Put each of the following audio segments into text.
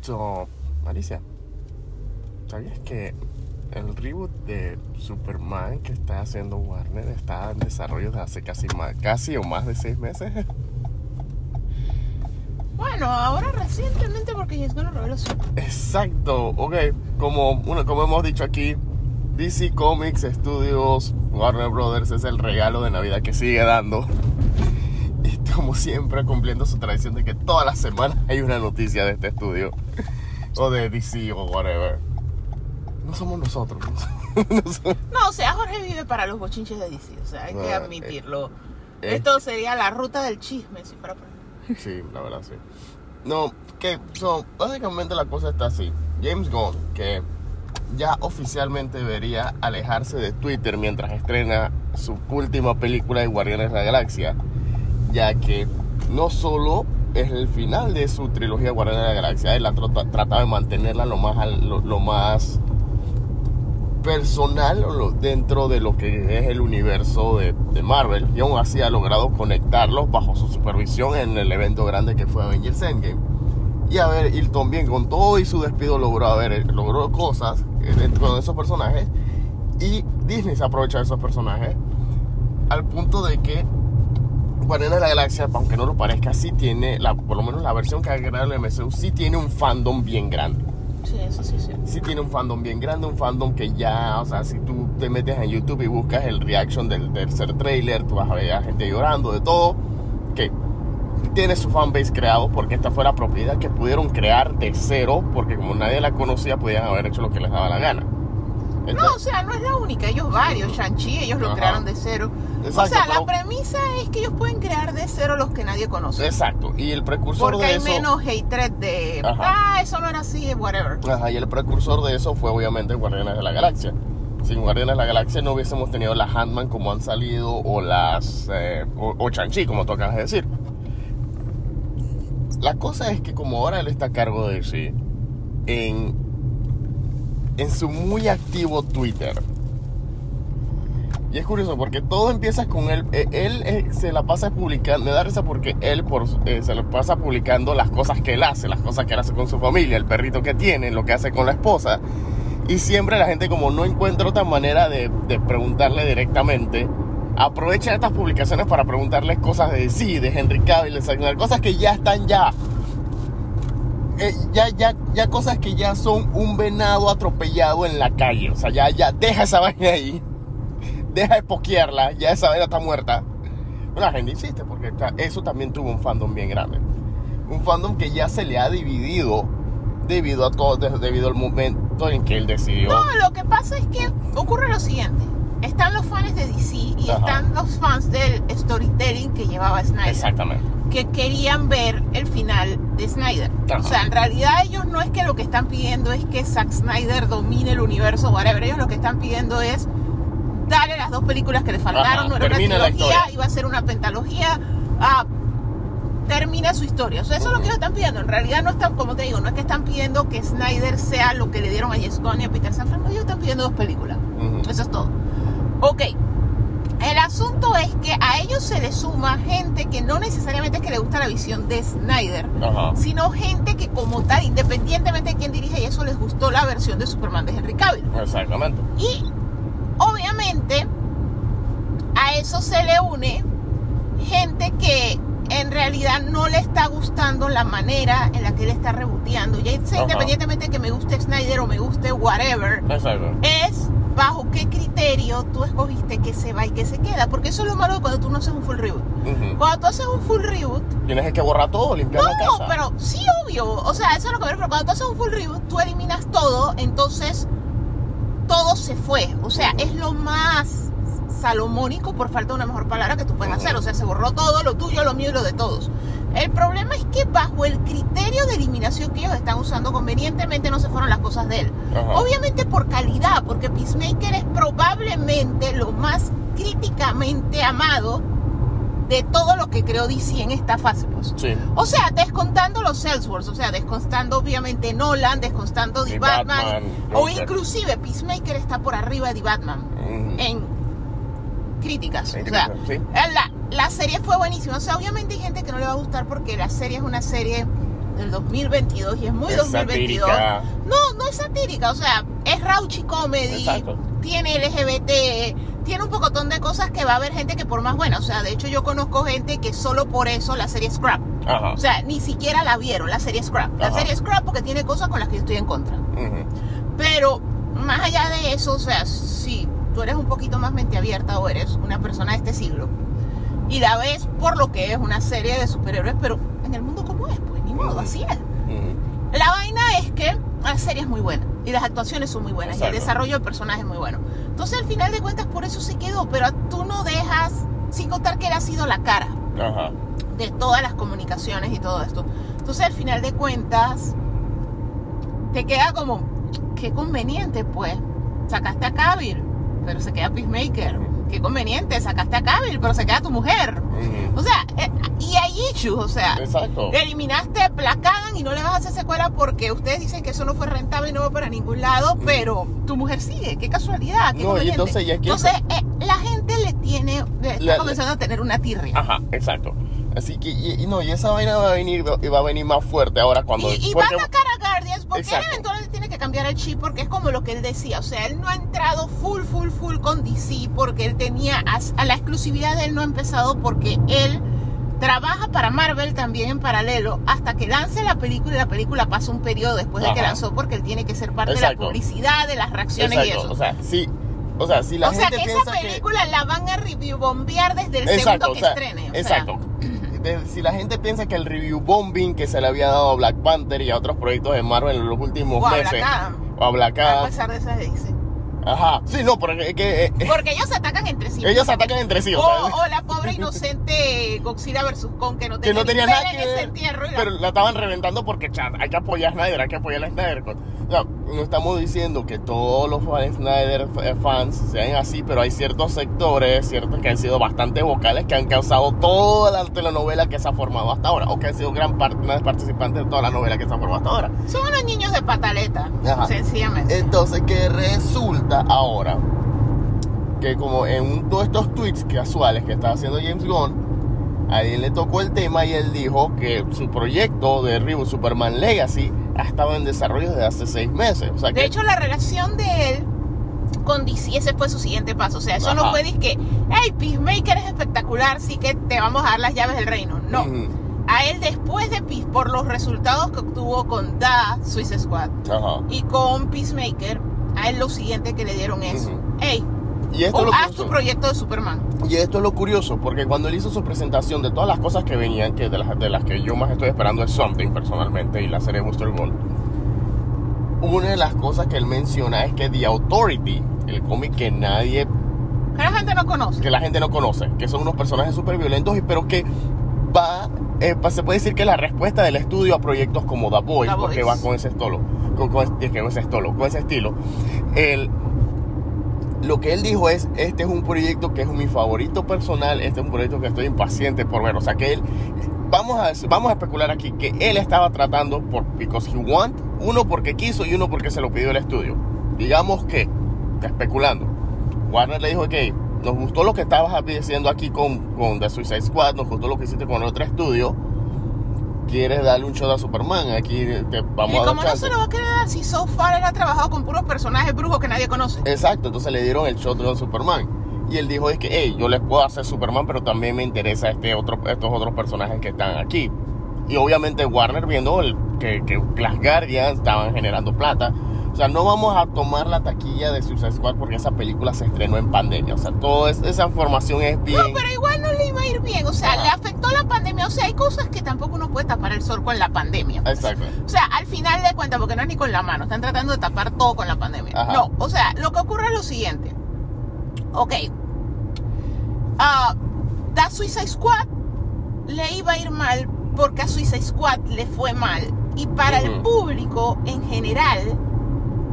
So, Alicia, ¿sabías que el reboot de Superman que está haciendo Warner está en desarrollo desde hace casi, más, casi o más de seis meses? Bueno, ahora recientemente porque ya es con la revelación. Exacto, ok, como, uno, como hemos dicho aquí, DC Comics Studios, Warner Brothers es el regalo de Navidad que sigue dando. Como siempre, cumpliendo su tradición de que todas las semanas hay una noticia de este estudio, o de DC o whatever. No somos nosotros. No somos- No, o sea, Jorge vive para los bochinches de DC, o sea, hay que Ah, admitirlo. eh. Esto sería la ruta del chisme, si fuera por... Sí, la verdad, sí. No, que, so, básicamente la cosa está así. James Gunn, que ya oficialmente debería alejarse de Twitter mientras estrena su última película de Guardianes de la Galaxia, ya que no solo es el final de su trilogía Guardianes de la Galaxia, él ha trata- tratado de mantenerla lo más, lo, lo más personal dentro de lo que es el universo de, de Marvel y aún así ha logrado conectarlos bajo su supervisión en el evento grande que fue Avengers Endgame. Y a ver y también con todo y su despido logró a ver logró cosas eh, dentro de esos personajes y Disney se aprovecha de esos personajes al punto de que Guardianes de la Galaxia aunque no lo parezca sí tiene la, por lo menos la versión que ha creado el MCU sí tiene un fandom bien grande Sí, eso sí, sí. sí tiene un fandom bien grande, un fandom que ya, o sea, si tú te metes en YouTube y buscas el reaction del tercer trailer, tú vas a ver a gente llorando de todo, que tiene su fanbase creado porque esta fue la propiedad que pudieron crear de cero, porque como nadie la conocía, podían haber hecho lo que les daba la gana. No, o sea, no es la única, ellos varios, Shang-Chi, ellos lo crearon de cero. o sea, pero- la premisa es que ellos pueden crear de cero los que nadie conoce. exacto, y el precursor Porque de hay eso... menos hatred de, Ajá. ah, eso no era así, whatever. Ajá, y el precursor de eso fue obviamente Guardianes de la Galaxia. Sin Guardianes de la Galaxia no hubiésemos tenido las Ant-Man como han salido o las eh, o, o Shang-Chi como tú acabas de decir. La cosa es que como ahora él está a cargo de DC, en, en su muy activo Twitter, y es curioso porque todo empieza con él. eh, Él eh, se la pasa publicando. Me da risa porque él por, eh, se la pasa publicando las cosas que él hace, las cosas que él hace con su familia, el perrito que tiene, lo que hace con la esposa. Y siempre la gente, como no encuentra otra manera de, preguntarle directamente, aprovecha estas publicaciones para preguntarles cosas de sí, de Henry Cavill, de Snyder, cosas que ya están ya. Eh, ya, ya, ya cosas que ya son un venado atropellado en la calle. O sea, ya, ya, deja esa vaina ahí deja de pokearla, ya esa vaina está muerta. Bueno, la gente insiste porque eso también tuvo un fandom bien grande. Un fandom que ya se le ha dividido debido a todo, de- debido al momento en que él decidió. No, lo que pasa es que ocurre lo siguiente. Están los fans de DC y Ajá. están los fans del storytelling que llevaba Snyder. Exactamente. Que querían ver el final de Snyder. Ajá. O sea, en realidad ellos no es que lo que están pidiendo es que Zack Snyder domine el universo, whatever. Ellos lo que están pidiendo es darle las dos películas que le faltaron. Ajá, No era una termina la trilogía, iba a ser una pentalogía. Ah, termina su historia. O sea, eso es lo que ellos están pidiendo. En realidad no están, como te digo, no es que están pidiendo que Snyder sea lo que le dieron a James Gunn y a Peter Safran. No, ellos están pidiendo dos películas. Eso es todo. Ok. El asunto es que a ellos se les suma gente que no necesariamente es que le gusta la visión de Snyder, Ajá. sino gente que como tal, independientemente de quién dirige, y eso les gustó la versión de Superman de Henry Cavill. Exactamente. Y obviamente a eso se le une gente que en realidad no le está gustando la manera en la que él está reboteando. Ya sea independientemente de que me guste Snyder o me guste whatever, Exacto. es bajo qué criterio tú escogiste que se va y que se queda. Porque eso es lo malo de cuando tú no haces un full reboot. Cuando tú haces un full reboot, Tienes que borrar todo, limpiar la no, casa. pero sí, obvio. O sea, eso es lo que me refiero. Cuando tú haces un full reboot, tú eliminas todo, entonces todo se fue. O sea, es lo más salomónico, por falta de una mejor palabra, que tú puedes hacer. O sea, se borró todo, lo tuyo, lo mío y lo de todos. El problema es que bajo el criterio de eliminación que ellos están usando convenientemente no se fueron las cosas de él. Ajá. Obviamente por calidad, porque Peacemaker es probablemente lo más críticamente amado de todo lo que creó DC en esta fase. Pues. Sí. O sea, descontando los Salesforce, o sea, descontando obviamente Nolan, descontando The Batman, Batman, o inclusive Peacemaker está por arriba de The Batman Ujú. en críticas. O sea, sí. la, la serie fue buenísima. O sea, obviamente hay gente que no le va a gustar porque la serie es una serie del 2022 y es muy Es 2022. satírica. No, no es satírica, o sea, es raunchy comedy, Exacto. tiene LGBT, tiene un pocotón de cosas que va a haber gente que por más buena, o sea, de hecho yo conozco gente que solo por eso la serie Scrap. Ajá. O sea, ni siquiera la vieron, la serie Scrap. La Ajá. serie Scrap porque tiene cosas con las que yo estoy en contra. Pero más allá de eso, o sea, si tú eres un poquito más mente abierta o eres una persona de este siglo y la ves por lo que es una serie de superhéroes, pero en el mundo como es, pues ni modo, así es. La vaina es que la serie es muy buena y las actuaciones son muy buenas y el desarrollo del personaje es muy bueno. Entonces, al final de cuentas, por eso se quedó, pero tú no dejas, sin contar que él ha sido la cara Ajá. de todas las comunicaciones y todo esto. Entonces, al final de cuentas, te queda como, qué conveniente, pues. Sacaste a Cavill, pero se queda Peacemaker. Qué conveniente, sacaste a Cavill, pero se queda tu mujer. Ujú. O sea, eh, y hay issues, o sea, Exacto. eliminaste Black Adam y no le vas a hacer secuela porque ustedes dicen que eso no fue rentable y no va para ningún lado, pero tu mujer sigue, qué casualidad, qué No, y entonces ya Entonces, eh, la gente le tiene, le está La- comenzando a tener una tirria. Ajá, exacto. Así que, y, y no, y esa vaina va a venir, va a venir más fuerte ahora cuando... Y, y porque- va a sacar a Guardians porque él eventualmente cambiar el chip porque es como lo que él decía. O sea, él no ha entrado full, full, full con DC porque él tenía a la exclusividad de él no ha empezado porque él trabaja para Marvel también en paralelo hasta que lance la película y la película pasa un periodo después de que lanzó porque él tiene que ser parte de la publicidad, de las reacciones y Exacto, eso. o sea, sí, o sea, si la o sea que esa película la van a bombear desde el Exacto, segundo o que sea, estrene. o sea, exacto. De- si la gente piensa que el review bombing que se le había dado a Black Panther y a otros proyectos de Marvel en los últimos o a meses, Black Adam, o a Black a pesar de esas dice. Ajá, sí, no, es que eh, eh, Porque ellos se atacan entre sí. ellos se atacan entre sí, o O, sea, o la pobre inocente Godzilla versus Kong que no que tenía, no tenía nada que en ese ver, entierro la- pero la estaban reventando porque chat, hay que apoyar a Snyder, hay que apoyar a Snyder. Cut. O sea, no estamos diciendo que todos los fans Snyder eh, fans sean así, pero hay ciertos sectores, ciertos que han sido bastante vocales, que han causado toda la telenovela que se ha formado hasta ahora, o que han sido gran parte, participantes de toda la novela que se ha formado hasta ahora. Son unos niños de pataleta, Ajá. sencillamente. Entonces, que resulta ahora que como en todos estos tweets casuales que estaba haciendo James Gunn, a él le tocó el tema y él dijo que su proyecto de reboot Superman Legacy ha estado en desarrollo desde hace seis meses. O sea que, de hecho, la relación de él con DC, ese fue su siguiente paso. O sea, eso no Ajá. fue que, hey, Peacemaker es espectacular, sí que te vamos a dar las llaves del reino. No. Ujú. A él después de Peace, por los resultados que obtuvo con The Suicide Squad y con Peacemaker, a él lo siguiente que le dieron es, Ujú. hey, Y esto, o es lo haz tu proyecto de Superman. y esto es lo curioso, porque cuando él hizo su presentación de todas las cosas que venían, que de las, de las que yo más estoy esperando es Something personalmente y la serie Booster Gold, una de las cosas que él menciona es que The Authority, el cómic que nadie Que la gente no conoce. que la gente no conoce, que son unos personajes súper violentos, y- pero que va, eh, se puede decir que la respuesta del estudio a proyectos como The The porque Boys. va con ese estilo, con, con- con ese estilo, con ese estilo, el- lo que él dijo es, este es un proyecto que es mi favorito personal, este es un proyecto que estoy impaciente por ver, o sea que él, vamos a, vamos a especular aquí que él estaba tratando por, because he want, uno porque quiso y uno porque se lo pidió el estudio, digamos que, especulando, Warner le dijo que nos gustó lo que estabas haciendo aquí con, con The Suicide Squad, nos gustó lo que hiciste con el otro estudio. ¿Quieres darle un show a Superman? Aquí te vamos y a dar como no se lo va a querer dar si so far él ha trabajado con puros personajes brujos que nadie conoce. Exacto, entonces le dieron el shot de Superman. Y él dijo es que, hey, yo les puedo hacer Superman, pero también me interesa este otro, estos otros personajes que están aquí. Y obviamente Warner viendo el- que, que las Guardians estaban generando plata. O sea, no vamos a tomar la taquilla de Suicide Squad porque esa película se estrenó en pandemia. O sea, toda es- esa información es bien... No, pero igual no le iba a ir bien. O sea, Ajá. le afectó la pandemia. O sea, hay cosas que tampoco uno puede tapar el sol con la pandemia. Exacto. O sea, al final de cuentas, porque no es ni con la mano, están tratando de tapar todo con la pandemia. Ajá. No, o sea, lo que ocurre es lo siguiente. Ok, a The Suicide Squad le iba a ir mal porque a Suicide Squad le fue mal. Y para el público en general,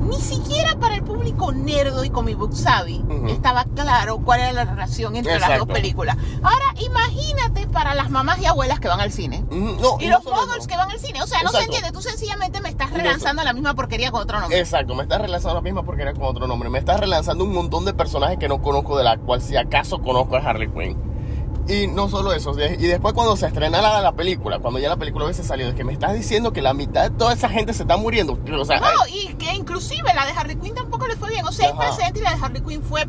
ni siquiera para el público nerdo y comic book savvy, estaba claro cuál era la relación entre las dos películas. Ahora, imagínate para las mamás y abuelas que van al cine. Mm, No, Y no los moguls eso. que van al cine. O sea, no se entiende. Tú sencillamente me estás no relanzando la misma porquería con otro nombre. Exacto, me estás relanzando la misma porquería con otro nombre. Me estás relanzando un montón de personajes que no conozco, de la cual si acaso conozco a Harley Quinn. Y no solo eso, y después cuando se estrena la, la película, cuando ya la película a veces salió, es que me estás diciendo que la mitad de toda esa gente se está muriendo. O sea, No, y que inclusive la de Harley Quinn tampoco le fue bien. O sea, el Ajá. presente y la de Harley Quinn fue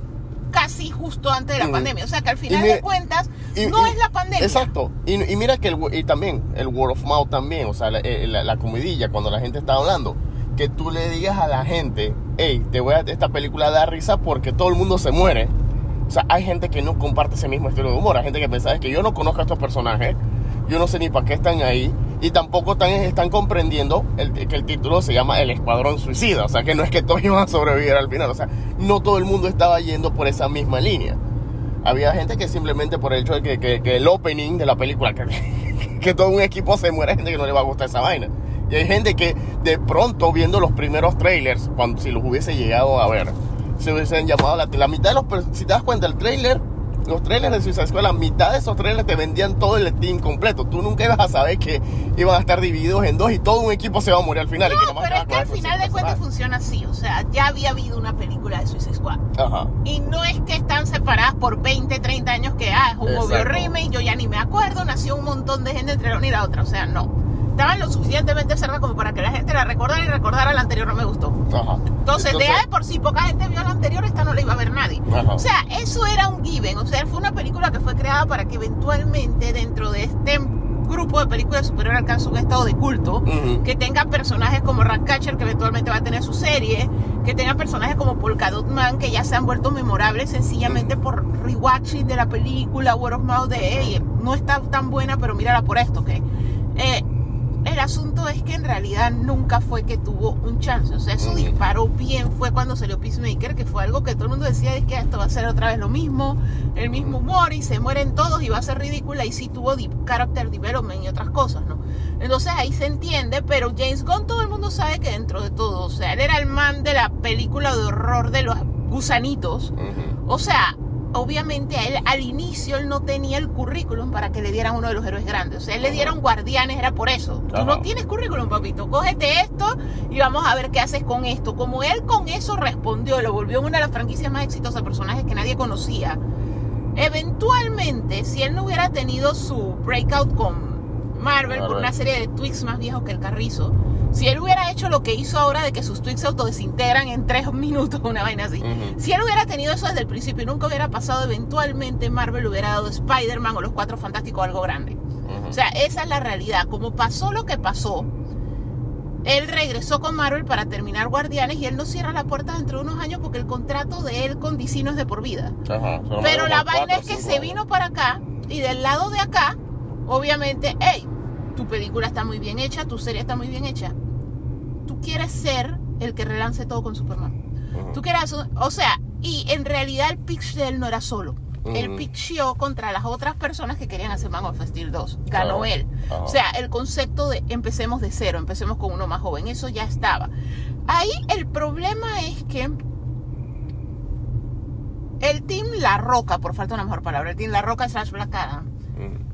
casi justo antes de la Mm. pandemia. O sea, que al final mira- de cuentas y- no y- es la pandemia. Exacto. Y, y mira que el, y también el word of mouth también, o sea, la, eh, la- la comidilla, cuando la gente está hablando, que tú le digas a la gente, hey, te voy a esta película da risa porque todo el mundo se muere. O sea, hay gente que no comparte ese mismo estilo de humor. Hay gente que piensa es que yo no conozco a estos personajes, yo no sé ni para qué están ahí, y tampoco están, comprendiendo que el título se llama El Escuadrón Suicida. O sea, que no es que todos iban a sobrevivir al final. O sea, no todo el mundo estaba yendo por esa misma línea. Había gente que simplemente por el hecho de que, que- el opening de la película, que, que todo un equipo se muere, hay gente que no le va a gustar esa vaina. Y hay gente que de pronto viendo los primeros trailers, cuando si los hubiese llegado a ver, se hubiesen llamado la, la mitad de los, si te das cuenta, el trailer, los trailers de Suicide Squad, la mitad de esos trailers te vendían todo el team completo. Tú nunca ibas a saber que iban a estar divididos en dos y todo un equipo se va a morir al final. y que No, pero es que al final de cuentas funciona así. O sea, ya había habido una película de Suicide Squad. Ajá. Y no es que están separadas por 20, 30 años que ah, es un obvio remake, yo ya ni me acuerdo, nació un montón de gente entre una y la otra. O sea, no. Estaban lo suficientemente cerca como para que la gente la recordara y recordara la anterior no me gustó. Ajá. Entonces, de de por sí poca gente vio la anterior, esta no la iba a ver nadie. Ajá. O sea, eso era un given. O sea, fue una película que fue creada para que eventualmente dentro de este grupo de películas superior alcance un estado de culto, que tenga personajes como Ratcatcher, que eventualmente va a tener su serie, que tenga personajes como Polka Dot Man, que ya se han vuelto memorables sencillamente por rewatching de la película, word of mouth de, hey, no está tan buena, pero mírala por esto, ¿ok? Eh, el asunto es que en realidad nunca fue que tuvo un chance. O sea, eso Ujú. disparó bien fue cuando salió Peacemaker, que fue algo que todo el mundo decía es que esto va a ser otra vez lo mismo, el mismo humor y se mueren todos y va a ser ridícula y sí tuvo character development y otras cosas, ¿no? Entonces ahí se entiende, pero James Gunn todo el mundo sabe que dentro de todo, o sea, él era el man de la película de horror de los gusanitos. O sea, obviamente a él al inicio él no tenía el currículum para que le dieran uno de los héroes grandes. O sea, él le dieron guardianes, era por eso. Tú Ajá. no tienes currículum, papito. Cógete esto y vamos a ver qué haces con esto. Como él con eso respondió, lo volvió una de las franquicias más exitosas, personajes que nadie conocía. Eventualmente, si él no hubiera tenido su breakout con Marvel por una serie de tweets más viejos que el carrizo, si él hubiera hecho lo que hizo ahora de que sus tweets se autodesintegran en tres minutos, una vaina así, si él hubiera tenido eso desde el principio y nunca hubiera pasado, eventualmente Marvel hubiera dado Spider-Man o los Cuatro Fantásticos o algo grande. O sea, esa es la realidad. Como pasó lo que pasó, él regresó con Marvel para terminar Guardianes y él no cierra la puerta dentro de unos años porque el contrato de él con DC no es de por vida. Pero la vaina es que se vino para acá y del lado de acá, obviamente, hey, tu película está muy bien hecha, tu serie está muy bien hecha. Tú quieres ser el que relance todo con Superman. Tú quieras, o sea, y en realidad el pitch de él no era solo. Él Ujú. pitchó contra las otras personas que querían hacer Man of Steel 2. Ganó él. O sea, el concepto de empecemos de cero, empecemos con uno más joven, eso ya estaba. Ahí el problema es que el Team La Roca, por falta de una mejor palabra, el Team La Roca slash Black Adam.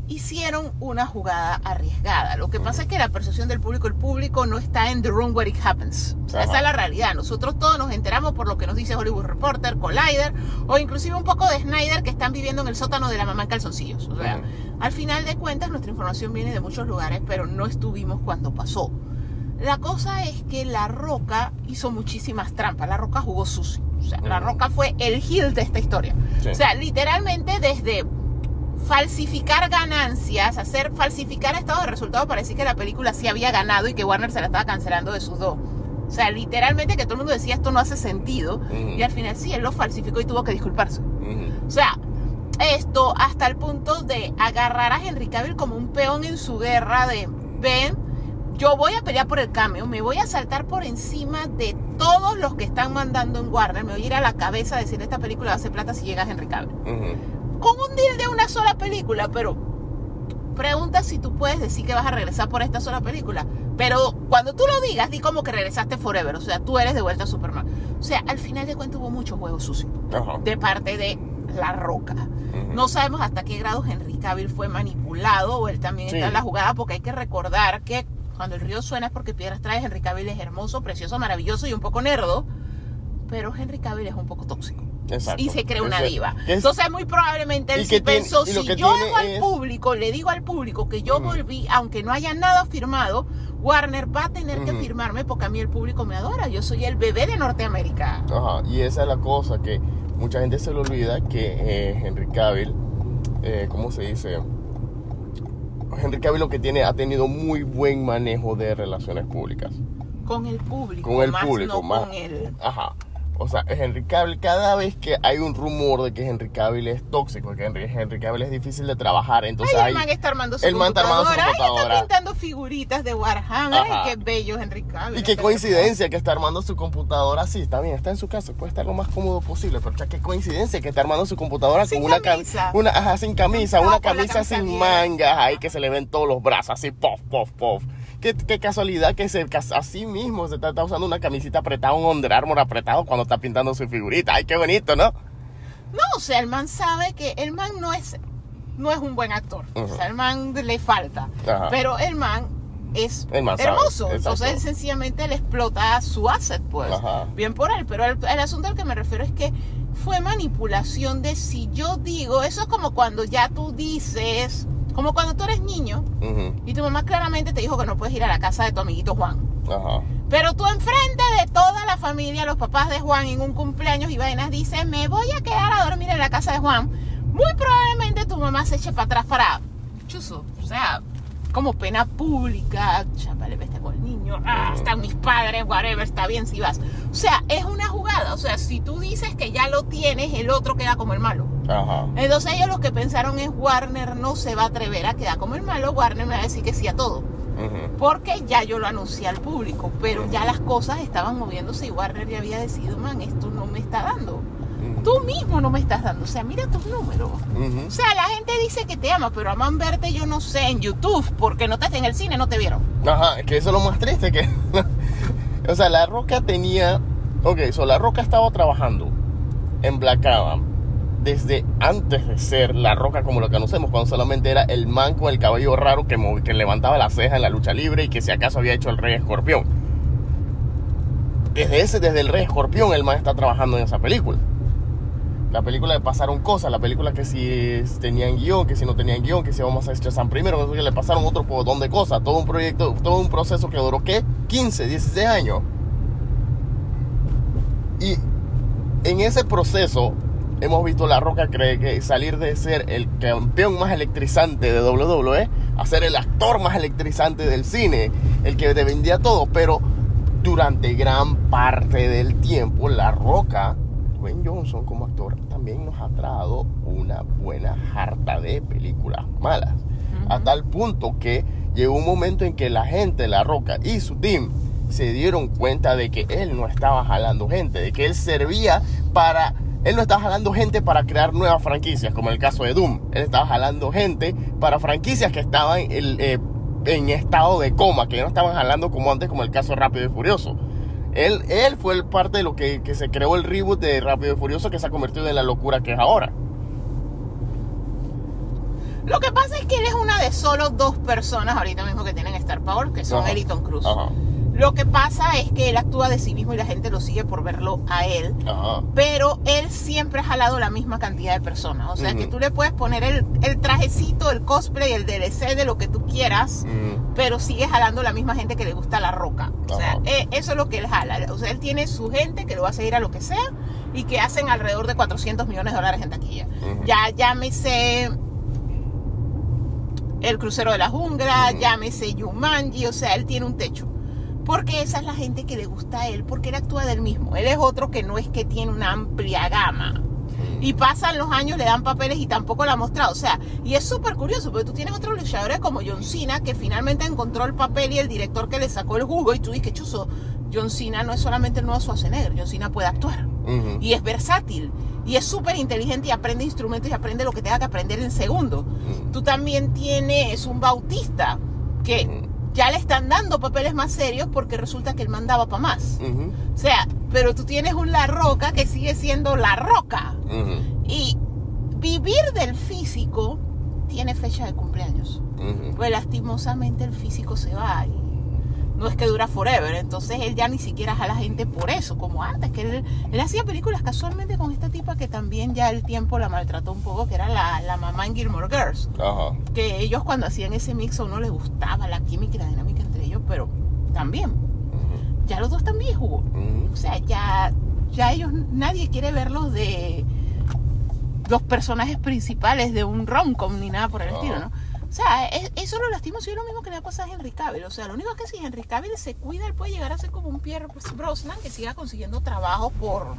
Hicieron una jugada arriesgada. Lo que pasa es que la percepción del público, el público no está en the room where it happens. O sea, esa es la realidad. Nosotros todos nos enteramos por lo que nos dice Hollywood Reporter, Collider, o inclusive un poco de Snyder que están viviendo en el sótano de la mamá en calzoncillos. O sea, al final de cuentas nuestra información viene de muchos lugares, pero no estuvimos cuando pasó. La cosa es que La Roca hizo muchísimas trampas. La Roca jugó sucio. O sea, La. Roca fue el heel de esta historia. Sí. O sea, literalmente desde falsificar ganancias, hacer falsificar estado de resultados para decir que la película sí había ganado y que Warner se la estaba cancelando de sus dos. O sea, literalmente que todo el mundo decía esto no hace sentido y al final sí, él lo falsificó y tuvo que disculparse. O sea, esto hasta el punto de agarrar a Henry Cavill como un peón en su guerra de, ven, yo voy a pelear por el cambio, me voy a saltar por encima de todos los que están mandando en Warner, me voy a ir a la cabeza a decir esta película va a hacer plata si llega Henry Cavill. Con un deal de una sola película, pero pregunta si tú puedes decir que vas a regresar por esta sola película. Pero cuando tú lo digas, di como que regresaste forever. O sea, tú eres de vuelta a Superman. O sea, al final de cuentas hubo mucho juego sucio Ajá. de parte de La Roca. No sabemos hasta qué grado Henry Cavill fue manipulado o él también Sí. está en la jugada porque hay que recordar que cuando el río suena es porque piedras trae. Henry Cavill es hermoso, precioso, maravilloso y un poco nerdo. Pero Henry Cavill es un poco tóxico. Exacto. Y se cree una diva. es- Entonces muy probablemente él sí tiene- pensó, si yo hago al público, le digo al público que yo volví, aunque no haya nada firmado, Warner va a tener que firmarme porque a mí el público me adora. Yo soy el bebé de Norteamérica. Ajá, y esa es la cosa que mucha gente se le olvida que eh, Henry Cavill, eh, ¿cómo se dice? Henry Cavill lo que tiene ha tenido muy buen manejo de relaciones públicas. Con el público. Con el más público, no más. con el... Ajá. O sea, Henry Cavill, cada vez que hay un rumor de que Henry Cavill es tóxico, que Henry, Henry Cavill es difícil de trabajar, entonces Ay, el man está armando su el man está armando su computadora. Ay, está pintando figuritas de Warhammer. Ajá. Qué bello Henry Cavill. Y qué coincidencia que está armando su computadora sí, está bien, está en su casa, puede estar lo más cómodo posible, pero ya qué coincidencia que está armando su computadora Sin con una camisa. una ajá, sin camisa, No, una con la camisa camisa sin bien. mangas, ahí que se le ven todos los brazos, así, pof, pof, pof. Qué, qué casualidad que se así mismo se está, está usando una camisita apretada, un Under Armour apretado cuando está pintando su figurita. Ay, qué bonito, ¿no? No, o sea, el man sabe que el man no es, no es un buen actor. O sea, el man le falta. Ajá. Pero el man es El man sabe, hermoso. exacto. Entonces él sencillamente le explota su asset, pues. Ajá. Bien por él. Pero el, el asunto al que me refiero es que fue manipulación de si yo digo, eso es como cuando ya tú dices, como cuando tú eres niño y tu mamá claramente te dijo que no puedes ir a la casa de tu amiguito Juan. Ajá. Pero tú enfrente de toda la familia, los papás de Juan en un cumpleaños y vainas dices, me voy a quedar a dormir en la casa de Juan. Muy probablemente tu mamá se eche para atrás para chuzo, o sea, como pena pública, chapale vete con el niño, ah, están mis padres, whatever, está bien si vas. O sea, es una jugada, o sea, si tú dices que ya lo tienes, el otro queda como el malo. Ajá. Entonces ellos lo que pensaron es Warner no se va a atrever a quedar como el malo, Warner me va a decir que sí a todo. Porque ya yo lo anuncié al público, pero ya las cosas estaban moviéndose y Warner ya había decidido, man, esto no me está dando. Tú mismo no me estás dando. O sea, mira tus números. Ujú. O sea, la gente dice que te ama, pero aman verte, yo no sé, en YouTube, porque no estás en el cine, no te vieron. Ajá, es que eso es lo más triste que... o sea, La Roca tenía... Ok, so La Roca estaba trabajando en Black Adam desde antes de ser La Roca como lo conocemos, cuando solamente era el man con el cabello raro que, que levantaba la ceja en la lucha libre y que si acaso había hecho el Rey Escorpión. Desde ese, desde el Rey Escorpión, el man está trabajando en esa película. La película le pasaron cosas, la película que si tenían guion, que si no tenían guion, que si vamos a estresar primero, que le pasaron otro montón de cosas, todo un proyecto, todo un proceso que duró, ¿qué? 15, 16 años. Y en ese proceso hemos visto La Roca cree que salir de ser el campeón más electrizante de WWE a ser el actor más electrizante del cine, el que te vendía todo, pero durante gran parte del tiempo La Roca, Johnson como actor, también nos ha traído una buena harta de películas malas. A tal punto que llegó un momento en que la gente, La Roca y su team, se dieron cuenta de que él no estaba jalando gente, de que él servía para... Él no estaba jalando gente para crear nuevas franquicias, como en el caso de Doom. Él estaba jalando gente para franquicias que estaban el, eh, en estado de coma, que ya no estaban jalando como antes, como el caso de Rápido y Furioso. Él, él fue el parte de lo que, que se creó el reboot de Rápido y Furioso que se ha convertido en la locura que es ahora. Lo que pasa es que él es una de solo dos personas ahorita mismo que tienen Star Power, que son Ajá. Cruise. Ajá, Lo que pasa es que él actúa de sí mismo y la gente lo sigue por verlo a él. ajá. Pero él siempre ha jalado la misma cantidad de personas. O sea, que tú le puedes poner el, el trajecito, el cosplay, el DLC de lo que tú quieras, pero sigue jalando la misma gente que le gusta la roca. O sea, eh, eso es lo que él jala. O sea, él tiene su gente que lo va a seguir a lo que sea y que hacen alrededor de 400 millones de dólares en taquilla. Ya llámese el crucero de la jungla, llámese Yumanji, o sea, él tiene un techo. Porque esa es la gente que le gusta a él, porque él actúa del mismo. Él es otro que no es que tiene una amplia gama. Y pasan los años, le dan papeles y tampoco la ha mostrado. O sea, y es súper curioso, porque tú tienes otros luchadores como John Cena, que finalmente encontró el papel y el director que le sacó el jugo. Y tú dices, chuzo, John Cena no es solamente el nuevo Schwarzenegger, John Cena puede actuar y es versátil y es súper inteligente y aprende instrumentos y aprende lo que tenga que aprender en segundo. Tú también tienes un Bautista que. Ya le están dando papeles más serios porque resulta que él mandaba para más. O sea, pero tú tienes un La Roca que sigue siendo La Roca. Y vivir del físico tiene fecha de cumpleaños. Pues lastimosamente el físico se va y no es que dura forever. Entonces él ya ni siquiera jala gente por eso, como antes, que él, él hacía películas casualmente con esta tipa que también ya el tiempo la maltrató un poco, que era la, la mamá en Gilmore Girls. Ajá. Que ellos cuando hacían ese mix a uno les gustaba la química y la dinámica entre ellos, pero también, ya los dos están viejos. O sea, ya, ya ellos, nadie quiere verlos de los personajes principales de un rom-com ni nada por el estilo, ¿no? O sea, es- eso lo lastimoso es lo mismo que le pasa a Henry Cavill. O sea, lo único es que si Henry Cavill se cuida, él puede llegar a ser como un Pierre Brosnan que siga consiguiendo trabajo por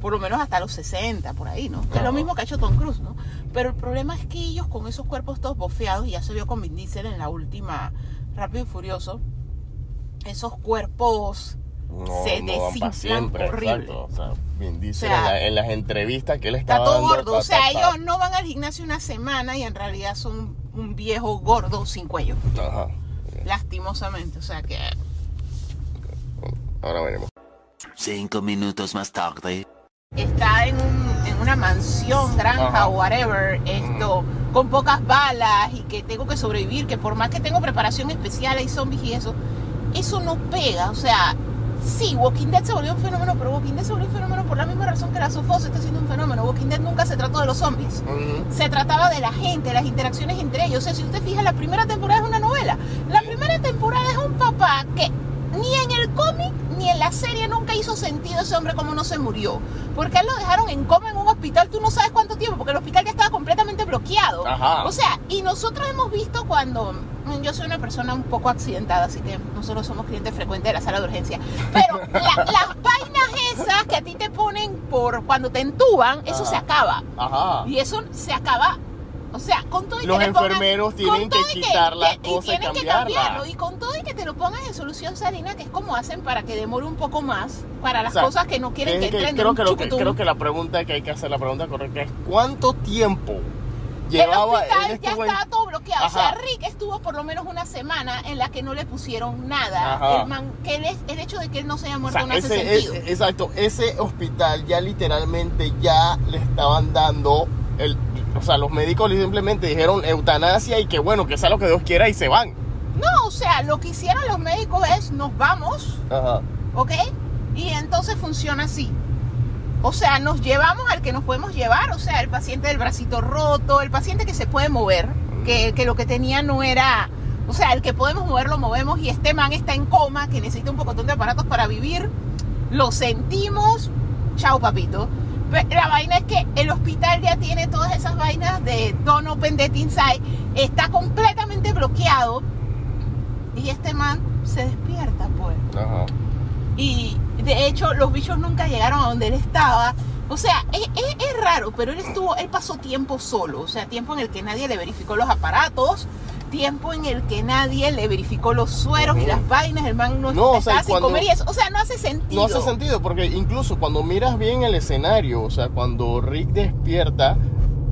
por lo menos hasta los 60, por ahí, ¿no? Es lo mismo que ha hecho Tom Cruise, ¿no? Pero el problema es que ellos con esos cuerpos todos bofeados, y ya se vio con Vin Diesel en la última Rápido y Furioso, esos cuerpos No, se no desinflan siempre, horrible. exacto. O sea, Vin Diesel O sea, en, la- en las entrevistas que él Está estaba todo dando, gordo. ta, O sea, ellos no van al gimnasio una semana y en realidad son un viejo gordo sin cuello. Ajá. Lastimosamente. O sea que. Ahora veremos. Cinco minutos más tarde. está en, un- en una mansión, granja Ajá. o whatever, esto, con pocas balas y que tengo que sobrevivir, que por más que tengo preparación especial, hay zombies y eso, eso no pega. O sea, sí, Walking Dead se volvió un fenómeno, pero Walking Dead se volvió un fenómeno por la misma razón que la Sofos está siendo un fenómeno. Walking Dead nunca se trató de los zombies. Se trataba de la gente, las interacciones entre ellos. O sea, si usted fija, la primera temporada es una novela. La primera temporada es un papá que ni en el cómic ni en la serie nunca hizo sentido ese hombre como no se murió. Porque él lo dejaron en coma en un hospital, tú no sabes cuánto tiempo, porque el hospital ya estaba completamente bloqueado. Ajá. O sea, y nosotros hemos visto cuando. Yo soy una persona un poco accidentada, así que nosotros somos clientes frecuentes de la sala de urgencia. Pero la- las vainas esas que a ti te ponen por cuando te entuban, eso Ajá. se acaba. Ajá. Y eso se acaba. O sea, con todo y Los que pongan- enfermeros con tienen que quitar y cosa y tienen que cambiarla. cambiarlo. Y con todo y que te lo pongan en solución salina, que es como hacen para que demore un poco más, para las O sea, cosas que no quieren que- que, entren creo, que creo que la pregunta que hay que hacer, la pregunta correcta es ¿cuánto tiempo el hospital ya en- estaba todo bloqueado. O sea. Rick estuvo por lo menos una semana en la que no le pusieron nada. Ajá. El, man- que él es- el hecho de que él no se haya O muerto sea, no hace sentido. es- exacto, ese hospital ya literalmente ya le estaban dando el, o sea, los médicos simplemente dijeron eutanasia y que bueno, que sea lo que Dios quiera y se van. no, o sea, lo que hicieron los médicos es nos vamos Ajá. ¿ok? Y entonces funciona así. O sea, nos llevamos al que nos podemos llevar, o sea, el paciente del bracito roto, el paciente que se puede mover, que, que lo que tenía no era, o sea, el que podemos mover lo movemos y este man está en coma, que necesita un pocotón de aparatos para vivir, lo sentimos, chao papito. Pe- La vaina es que el hospital ya tiene todas esas vainas de Don't Open That Inside, está completamente bloqueado y este man se despierta, pues. Ajá. Y de hecho, los bichos nunca llegaron a donde él estaba. O sea, es, es- es raro, pero él estuvo, él pasó tiempo solo. O sea, tiempo en el que nadie le verificó los aparatos, tiempo en el que nadie le verificó los sueros y Ujú. las vainas. El man no, No, o sea, y sin comer y eso. O sea, no hace sentido. No hace sentido porque incluso cuando miras bien el escenario, o sea, cuando Rick despierta,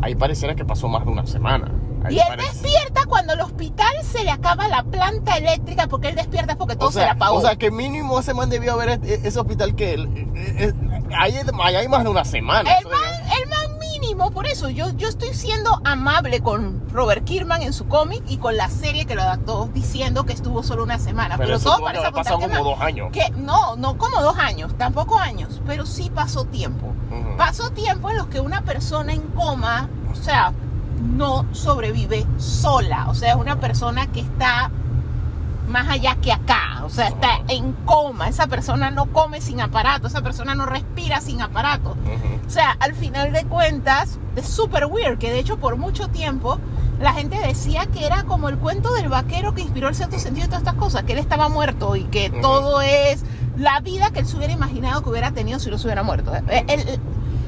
ahí pareciera que pasó más de una semana. Ahí Y él parece- despierta cuando el hospital se le acaba la planta eléctrica porque él despierta porque todo o sea, se le apagó. O sea, que mínimo ese man debió haber e- ese hospital que él, eh, eh, ahí, hay más de una semana. El man, el man mínimo, por eso yo, yo estoy siendo amable con Robert Kirkman en su cómic y con la serie que lo adaptó diciendo que estuvo solo una semana. Pero, todo parece pasado como dos años. Que no, no como dos años, tampoco años, pero sí pasó tiempo. Ujú. Pasó tiempo en los que una persona en coma, o sea, no sobrevive sola. O sea, es una persona que está más allá que acá. O sea, está en coma. Esa persona no come sin aparato. Esa persona no respira sin aparato. O sea, al final de cuentas, es súper weird, que de hecho por mucho tiempo la gente decía que era como el cuento del vaquero que inspiró el cierto sentido de todas estas cosas, que él estaba muerto y que todo es la vida que él se hubiera imaginado que hubiera tenido si no se hubiera muerto. Eh, el-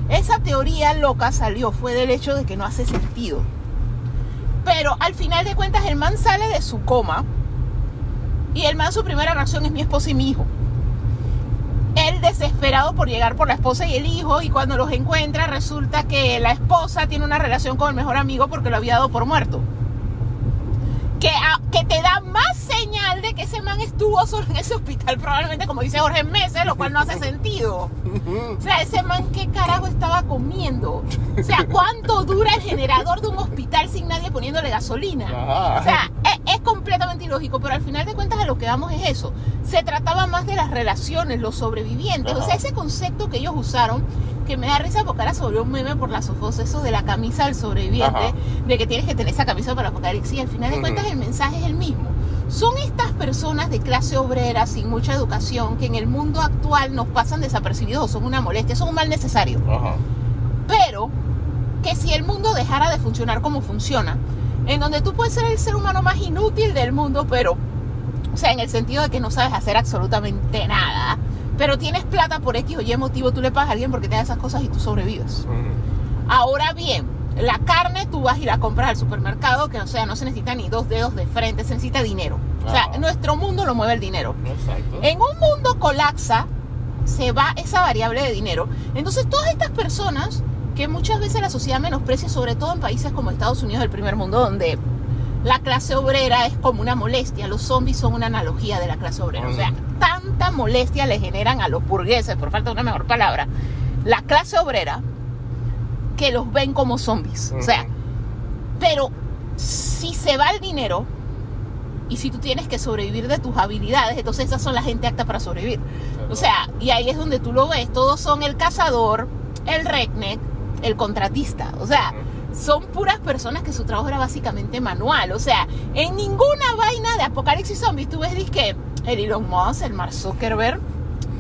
esa teoría loca salió, fue del hecho de que no hace sentido. Pero al final de cuentas el man sale de su coma y el man su primera reacción es mi esposa y mi hijo. desesperado por llegar por la esposa y el hijo y cuando los encuentra resulta que la esposa tiene una relación con el mejor amigo porque lo había dado por muerto. Que, que te da más señal de que ese man estuvo solo en ese hospital, probablemente como dice Jorge Meses, lo cual no hace sentido. O sea, ese man, ¿qué carajo estaba comiendo? O sea, ¿cuánto dura el generador de un hospital sin nadie poniéndole gasolina? O sea, es, es completamente ilógico, pero al final de cuentas a lo que vamos es eso. Se trataba más de las relaciones, los sobrevivientes. O sea, ese concepto que ellos usaron, que me da risa porque ahora sobre un meme por las sofos, eso de la camisa del sobreviviente, Ajá. de que tienes que tener esa camisa para el apocalipsis. Y al final de Ujú. cuentas el mensaje es el mismo. Son estas personas de clase obrera sin mucha educación que en el mundo actual nos pasan desapercibidos o son una molestia, son un mal necesario Ajá. pero que si el mundo dejara de funcionar como funciona, en donde tú puedes ser el ser humano más inútil del mundo, pero, o sea, en el sentido de que no sabes hacer absolutamente nada, pero tienes plata por X o Y motivo, tú le pagas a alguien porque te da esas cosas y tú sobrevives. Ahora bien, la carne tú vas y la compras al supermercado, que o sea, no se necesita ni dos dedos de frente, se necesita dinero. O sea, Ajá. nuestro mundo lo mueve el dinero. Exacto. En un mundo colapsa, se va esa variable de dinero. Entonces, todas estas personas que muchas veces la sociedad menosprecia, sobre todo en países como Estados Unidos del primer mundo, donde la clase obrera es como una molestia, los zombies son una analogía de la clase obrera. O sea, tanta molestia le generan a los burgueses, por falta de una mejor palabra, la clase obrera, que los ven como zombies. O sea, Ujú. pero si se va el dinero y si tú tienes que sobrevivir de tus habilidades, entonces esas son la gente apta para sobrevivir. O sea, y ahí es donde tú lo ves, todos son el cazador, el redneck, el contratista. O sea, son puras personas que su trabajo era básicamente manual. O sea, en ninguna vaina de Apocalipsis Zombies tú ves que el Elon Musk, el Mark Zuckerberg,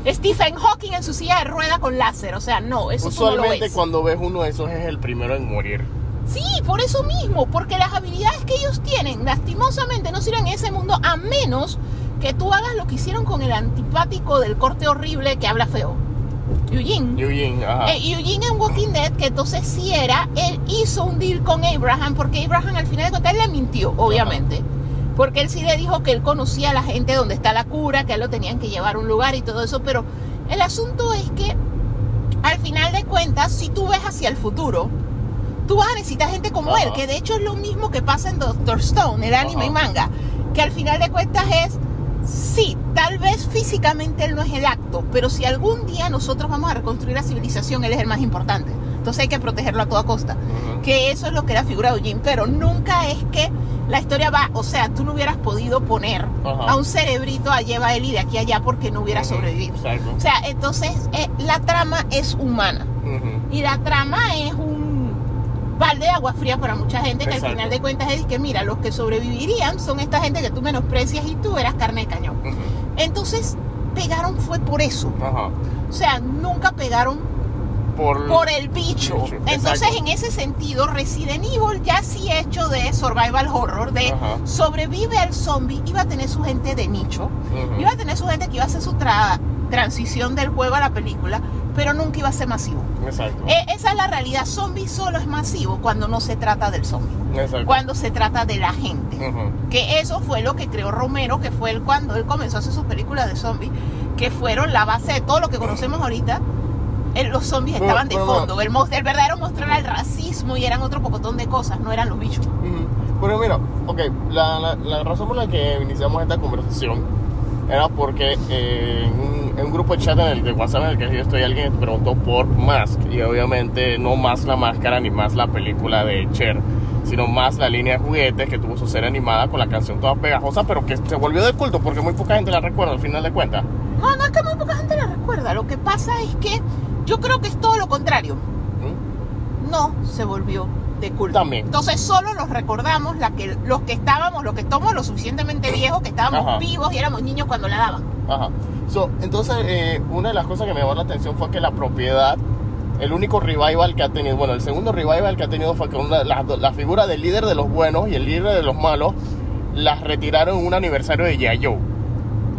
Stephen Hawking en su silla de rueda con láser. O sea, no, eso tú no lo Usualmente ves. cuando ves uno de esos es el primero en morir. Sí, por eso mismo, porque las habilidades que ellos tienen, lastimosamente, no sirven en ese mundo a menos que tú hagas lo que hicieron con el antipático del corte horrible que habla feo. Eugene. Eugene, ajá. Eh, Eugene en Walking Dead, que entonces sí era, él hizo un deal con Abraham, porque Abraham al final de cuentas le mintió, obviamente. Porque él sí le dijo que él conocía a la gente donde está la cura, que a él lo tenían que llevar a un lugar y todo eso, pero el asunto es que al final de cuentas, si tú ves hacia el futuro, tú vas a necesitar gente como Ajá. él, que de hecho es lo mismo que pasa en Doctor Stone, el anime y manga, que al final de cuentas es, sí, tal vez físicamente él no es el acto, pero si algún día nosotros vamos a reconstruir la civilización, él es el más importante. Entonces hay que protegerlo a toda costa. Que eso es lo que era figura de Eugene, pero nunca es que la historia va, o sea, tú no hubieras podido poner a un cerebrito a lleva Eli de aquí a allá porque no hubiera sobrevivido. Exacto. O sea, entonces eh, la trama es humana. Y la trama es un balde de agua fría para mucha gente que Exacto. al final de cuentas es que, mira, los que sobrevivirían son esta gente que tú menosprecias y tú eras carne de cañón. Entonces, pegaron fue por eso. Ajá. O sea, nunca pegaron Por, por el bicho. Bicho, Entonces, exacto. en ese sentido, Resident Evil ya sí hecho de survival horror, de sobrevive al zombie, iba a tener su gente de nicho, iba a tener su gente que iba a hacer su tra- transición del juego a la película, pero nunca iba a ser masivo. Exacto. Eh, esa es la realidad. Zombie solo es masivo cuando no se trata del zombie, Exacto. cuando se trata de la gente. Ujú. Que eso fue lo que creó Romero, que fue el, cuando él comenzó a hacer sus películas de zombies, que fueron la base de todo lo que conocemos ahorita. Los zombies estaban de fondo. El, el verdadero monstruo era el racismo y eran otro pocotón de cosas, no eran los bichos. Ujú. Pero mira, ok, la, la, la razón por la que iniciamos esta conversación era porque eh, en, un, en un grupo de chat en el de WhatsApp en el que yo estoy, alguien preguntó por Mask. Y obviamente no más la máscara ni más la película de Cher, sino más la línea de juguetes que tuvo su serie animada con la canción toda pegajosa, pero que se volvió de culto porque muy poca gente la recuerda al final de cuentas. No, no es que muy poca gente la recuerda. Lo que pasa es que yo creo que es todo lo contrario. ¿Mm? No se volvió de culto. También. Entonces solo los recordamos la que, los que estábamos, los que estamos lo suficientemente viejos, que estábamos Ajá. vivos y éramos niños cuando la daban. Ajá. So, entonces, eh, una de las cosas que me llamó la atención fue que la propiedad, el único revival que ha tenido, bueno, el segundo revival que ha tenido fue que una, la, la figura del líder de los buenos y el líder de los malos las retiraron en un aniversario de G.I.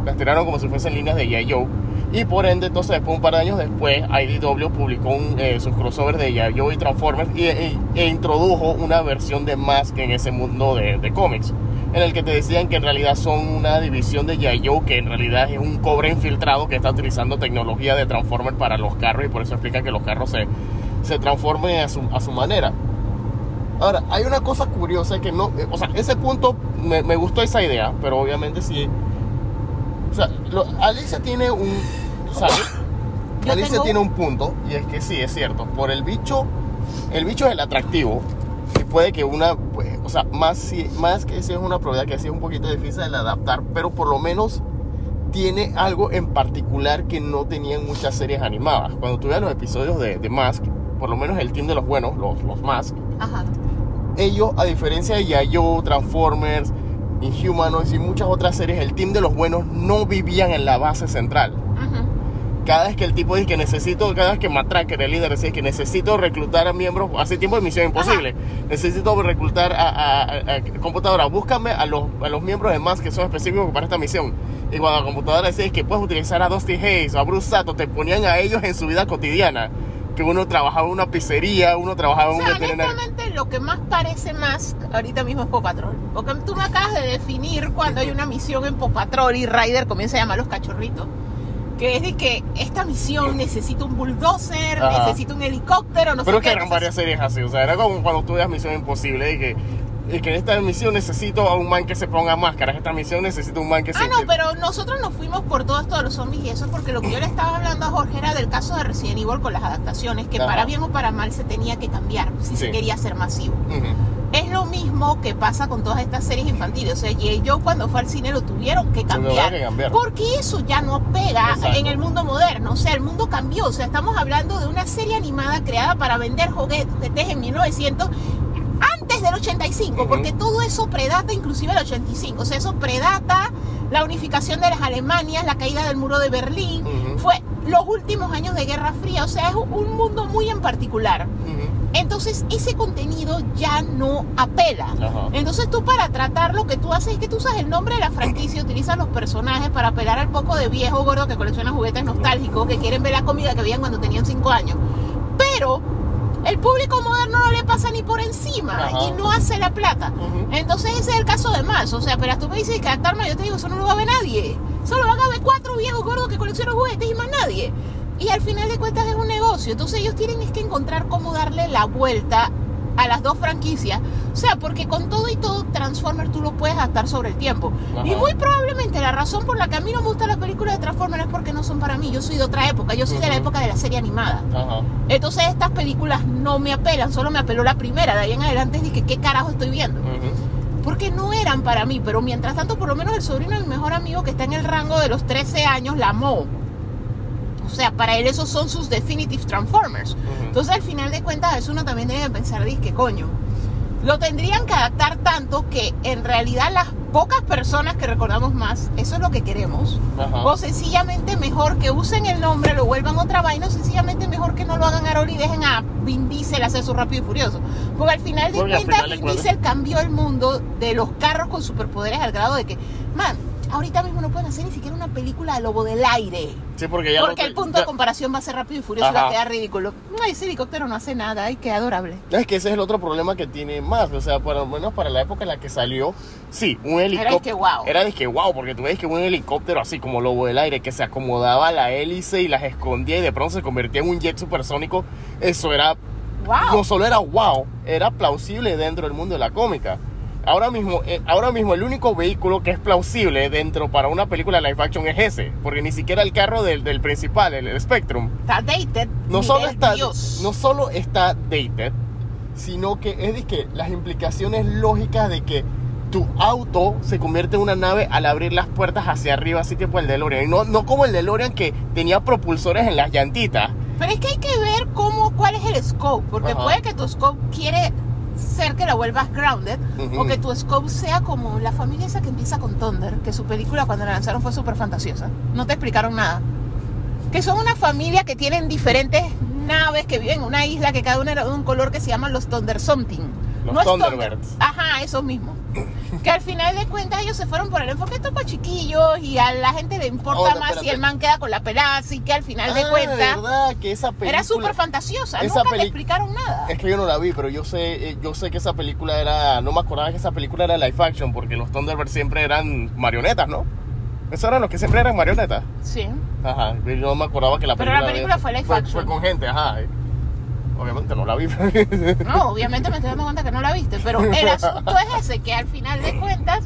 Las tiraron como si fuesen líneas de G.I. Y por ende, entonces, después, un par de años después, IDW publicó un, eh, sus crossovers de G.I. Y Transformers y, e, e introdujo una versión de Mask en ese mundo de, de cómics. En el que te decían que en realidad son una división de Yayo, que en realidad es un cobre infiltrado que está utilizando tecnología de Transformer para los carros y por eso explica que los carros se, se transformen a su, a su manera. Ahora, hay una cosa curiosa que no, eh, o sea, ese punto me, me gustó esa idea, pero obviamente sí. O sea, lo- Alicia tiene un, ¿sabes? Alicia tengo- tiene un punto y es que sí, es cierto. Por el bicho, el bicho es el atractivo y puede que una, pues, o sea, más, si, más que si es una propiedad que sí es un poquito difícil de adaptar, pero por lo menos tiene algo en particular que no tenían muchas series animadas. Cuando tú veas los episodios de, de Mask, por lo menos el team de los buenos, los, los Mask, Ajá. ellos, a diferencia de Yayo, Transformers, Inhumanoids y muchas otras series, el team de los buenos no vivían en la base central. Cada vez que el tipo dice que necesito, cada vez que Matracker, el líder, dice que necesito reclutar a miembros, hace tiempo de Misión Imposible, necesito reclutar a, a- a- a computadora, búscame a los, a los miembros de más que son específicos para esta misión. Y cuando la computadora decía que puedes utilizar a Dusty Hayes o a Bruce Sato, te ponían a ellos en su vida cotidiana. Que uno trabajaba en una pizzería, uno trabajaba O en un veterinario. lo que más parece más ahorita mismo es Pop Patrol. Porque tú me acabas de definir cuando hay una misión en Pop Patrol y Ryder comienza a llamar a los cachorritos. Que es de que esta misión necesita un bulldozer, Ajá. necesita un helicóptero, no Pero sé es que qué. eran Entonces, varias series así, o sea, era como cuando tú veas Misión Imposible y que, y que en esta misión necesito a un man que se ponga máscaras, esta misión necesito un man que se... Ah, no, pero nosotros nos fuimos por todos, todos los zombies y eso porque lo que yo le estaba hablando a Jorge era del caso de Resident Evil con las adaptaciones, que Ajá. para bien o para mal se tenía que cambiar si se Sí. quería ser masivo. Ujú. Es lo mismo que pasa con todas estas series infantiles. O sea, y yo cuando fue al cine lo tuvieron que cambiar. que cambiar. Porque eso ya no pega Exacto. en el mundo moderno. O sea, el mundo cambió. O sea, estamos hablando de una serie animada creada para vender juguetes en 1900 antes del 85, Ujú. porque todo eso predata inclusive el 85. O sea, eso predata la unificación de las Alemanias, la caída del muro de Berlín. Fue los últimos años de Guerra Fría. O sea, es un mundo muy en particular. Entonces ese contenido ya no apela. Ajá. Entonces tú para tratar lo que tú haces es que tú usas el nombre de la franquicia, utilizas los personajes para apelar al poco de viejo gordo que colecciona juguetes nostálgicos, que quieren ver la comida que veían cuando tenían 5 años. Pero el público moderno no le pasa ni por encima Ajá. y no hace la plata. Entonces ese es el caso de más. O sea, pero tú me dices que adaptarme, yo te digo, eso no lo va a ver nadie. Solo van a ver cuatro viejos gordos que coleccionan juguetes y más nadie. Y al final de cuentas es un negocio. Entonces ellos tienen es que encontrar cómo darle la vuelta a las dos franquicias. O sea, porque con todo y todo Transformers tú lo puedes adaptar sobre el tiempo. Ajá. Y muy probablemente la razón por la que a mí no me gustan las películas de Transformers es porque no son para mí. Yo soy de otra época. Yo soy de la época de la serie animada. Ajá. Entonces estas películas no me apelan. Solo me apeló la primera. De ahí en adelante dije, ¿qué carajo estoy viendo? Porque no eran para mí, pero mientras tanto, por lo menos el sobrino de mi mejor amigo que está en el rango de los 13 años la amó. O sea, para él esos son sus definitive Transformers. Entonces, al final de cuentas, eso uno también que pensar, que coño, lo tendrían que adaptar tanto que en realidad las pocas personas que recordamos más, eso es lo que queremos. Ajá. O sencillamente mejor que usen el nombre, lo vuelvan otra vaina, o sencillamente mejor que no lo hagan ahora y dejen a Vin Diesel hacer su rápido y furioso. Porque al final de cuentas, Vin Diesel cambió el mundo de los carros con superpoderes al grado de que, man, ahorita mismo no pueden hacer ni siquiera una película de lobo del aire. Sí, porque ya Porque lo- el punto ya- de comparación va a ser rápido y furioso y va a quedar ridículo. Ay, ese helicóptero no hace nada, ay, qué adorable. Es que ese es el otro problema que tiene más. O sea, por lo menos para la época en la que salió, sí, un helicóptero. disque guau. Era disque wow, porque tú ves que un helicóptero así como lobo del aire que se acomodaba a la hélice y las escondía y de pronto se convertía en un jet supersónico. Eso era. Wow. No solo era wow, era plausible dentro del mundo de la cómica. Ahora mismo, eh, ahora mismo el único vehículo que es plausible dentro para una película live action es ese, porque ni siquiera el carro del, del principal, el, el Spectrum, Está dated. no solo está Dios. no solo está dated sino que es de que las implicaciones lógicas de que tu auto se convierte en una nave al abrir las puertas hacia arriba así tipo el DeLorean no, no como el DeLorean que tenía propulsores en las llantitas Pero es que hay que ver cómo, cuál es el scope, porque Ajá. puede que tu scope quiere ser que la vuelvas grounded, Ujú. o que tu scope sea como la familia esa que empieza con Thunder, que su película cuando la lanzaron fue súper fantasiosa. No te explicaron nada. Que son una familia que tienen diferentes naves que viven en una isla que cada una era de un color que se llaman los Thunder Something. Los no Thunderbirds. Thunder- Ajá, esos mismos. Que al final de cuentas ellos se fueron por el enfoque esto para chiquillos y a la gente le importa más si el man queda con la pelada, así que al final de Ah, cuentas verdad que esa película era súper fantasiosa. esa Nunca peli- explicaron nada. Es que yo no la vi, pero yo sé, eh, yo sé que esa película era, no me acordaba que esa película era live action, porque los Thunderbirds siempre eran marionetas, ¿no? Esos eran los que siempre eran marionetas. Sí. Ajá, yo no me acordaba que la Pero película. la película fue live fue, action. fue con gente, ajá. Obviamente no la vi. No, obviamente me estoy dando cuenta que no la viste, pero el asunto es ese, que al final de cuentas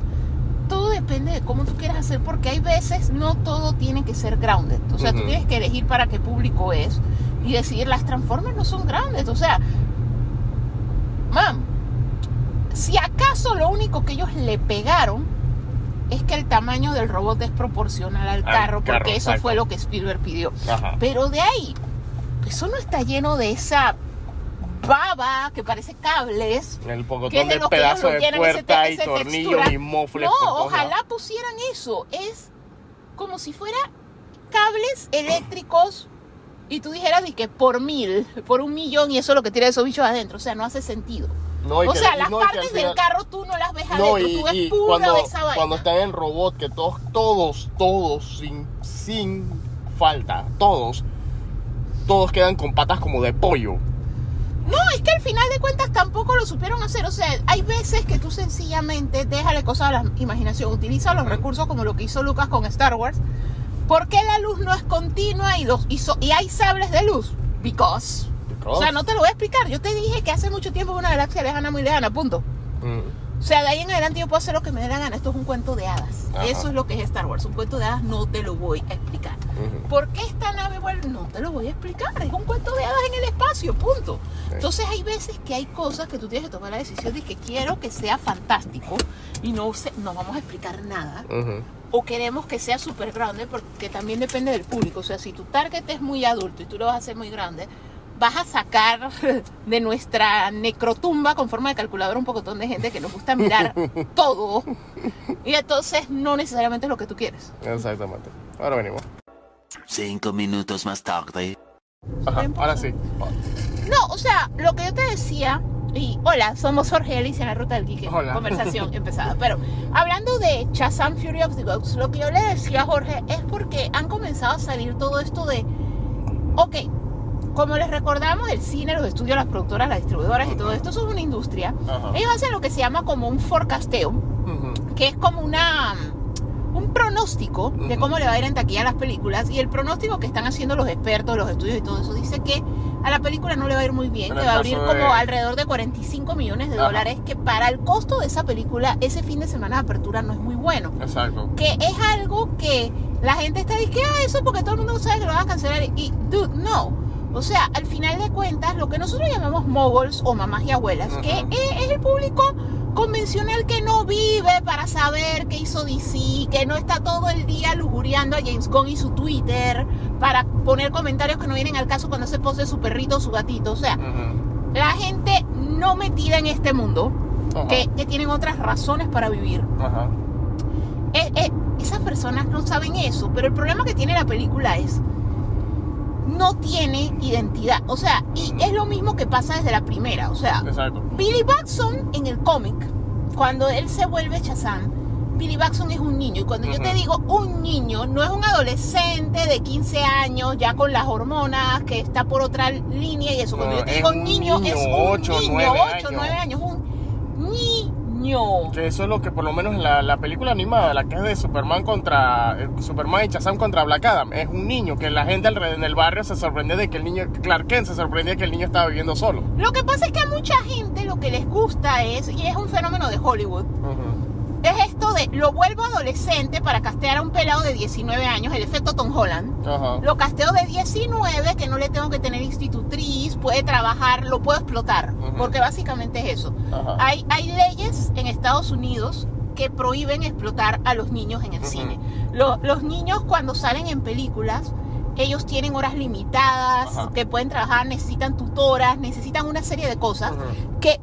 todo depende de cómo tú quieras hacer, porque hay veces no todo tiene que ser grounded. O sea, tú tienes que elegir para qué público es y decidir, las Transformers no son grounded. O sea, mam, si acaso lo único que ellos le pegaron es que el tamaño del robot es proporcional al Al carro, porque eso exacto. fue lo que Spielberg pidió. Ajá. Pero de ahí, eso no está lleno de esa baba que parece cables. El pocotón de de pedazos de ese puerta y tornillos y mofles. No, ojalá pusieran eso. Es como si fuera cables eléctricos y tú dijeras de que por mil, por un millón y eso es lo que tiene esos bichos adentro. O sea, no hace sentido. No, o sea, las no, partes del carro tú no las ves No, adentro, y, tú ves pura cuando, de esa vaina. cuando está en robot, que todos, todos, todos, sin, sin falta, todos, todos quedan con patas como de pollo. No, es que al final de cuentas tampoco lo supieron hacer. O sea, hay veces que tú sencillamente déjale cosas a la imaginación. Utiliza los recursos como lo que hizo Lucas con Star Wars. ¿Por qué la luz no es continua y, los, y, so- y hay sables de luz? Because. O sea, no te lo voy a explicar. Yo te dije que hace mucho tiempo en una galaxia lejana, muy lejana, punto. Mm, O sea, de ahí en adelante yo puedo hacer lo que me dé la gana. Esto es un cuento de hadas. Ajá. Eso es lo que es Star Wars. Un cuento de hadas no te lo voy a explicar. ¿Por qué esta nave vuelve? No te lo voy a explicar. Es un cuento de hadas en el espacio, punto. Entonces hay veces que hay cosas que tú tienes que tomar la decisión de que quiero que sea fantástico y no, se- no vamos a explicar nada. O queremos que sea súper grande porque también depende del público. O sea, si tu target es muy adulto y tú lo vas a hacer muy grande, vas a sacar de nuestra necrotumba con forma de calculadora un pocotón de gente que nos gusta mirar todo. Y entonces no necesariamente es lo que tú quieres. Exactamente. Ahora venimos. Cinco minutos más tarde. Ajá, ahora sí. No, o sea, lo que yo te decía, y hola, somos Jorge y Alicia en la ruta del Quique. Hola. Conversación empezada. Pero hablando de Shazam Fury of the Gods, lo que yo le decía a Jorge es porque han comenzado a salir todo esto de, ok, como les recordamos, el cine, los estudios, las productoras, las distribuidoras y todo esto es una industria. Ajá. Ellos hacen lo que se llama como un forecasteo, Ujú. que es como una un pronóstico de Ujú. cómo le va a ir en taquilla a las películas y el pronóstico que están haciendo los expertos, los estudios y todo eso dice que a la película no le va a ir muy bien, En que va a abrir de- como alrededor de 45 millones de Ajá. dólares, que para el costo de esa película ese fin de semana de apertura no es muy bueno. Exacto. Que es algo que la gente está diciendo, "Ah, eso porque todo el mundo sabe que lo van a cancelar y dude, no. O sea, al final de cuentas, lo que nosotros llamamos moguls o mamás y abuelas, que Ujú. es, es el público convencional que no vive para saber qué hizo DC, que no está todo el día lujuriando a James Gunn y su Twitter para poner comentarios que no vienen al caso cuando se pose su perrito o su gatito. O sea, la gente no metida en este mundo, que, que tienen otras razones para vivir, eh, eh, esas personas no saben eso, pero el problema que tiene la película es no tiene identidad. O sea, y es lo mismo que pasa desde la primera. O sea, Exacto. Billy Batson en el cómic, cuando él se vuelve Shazam, Billy Batson es un niño. Y cuando yo te digo un niño, no es un adolescente de 15 años, ya con las hormonas, que está por otra línea y eso. Cuando No, yo te es digo un niño, niño, es un niño, nueve 8, años. 9 años, un Que eso es lo que por lo menos en la, la película animada, la que es de Superman contra eh, Superman y Shazam contra Black Adam, es un niño que la gente alrededor en el barrio se sorprende de que el niño, Clark Kent se sorprendía que el niño estaba viviendo solo. Lo que pasa es que a mucha gente lo que les gusta es, y es un fenómeno de Hollywood, es esto de lo vuelvo adolescente para castear a un pelado de 19 años, el efecto Tom Holland. Ajá. Lo casteo de 19, que no le tengo que tener institutriz, puede trabajar, lo puedo explotar, porque básicamente es eso. Ajá. Hay, hay leyes en Estados Unidos que prohíben explotar a los niños en el cine. Lo- los niños cuando salen en películas, ellos tienen horas limitadas, Ajá. que pueden trabajar, necesitan tutoras, necesitan una serie de cosas que...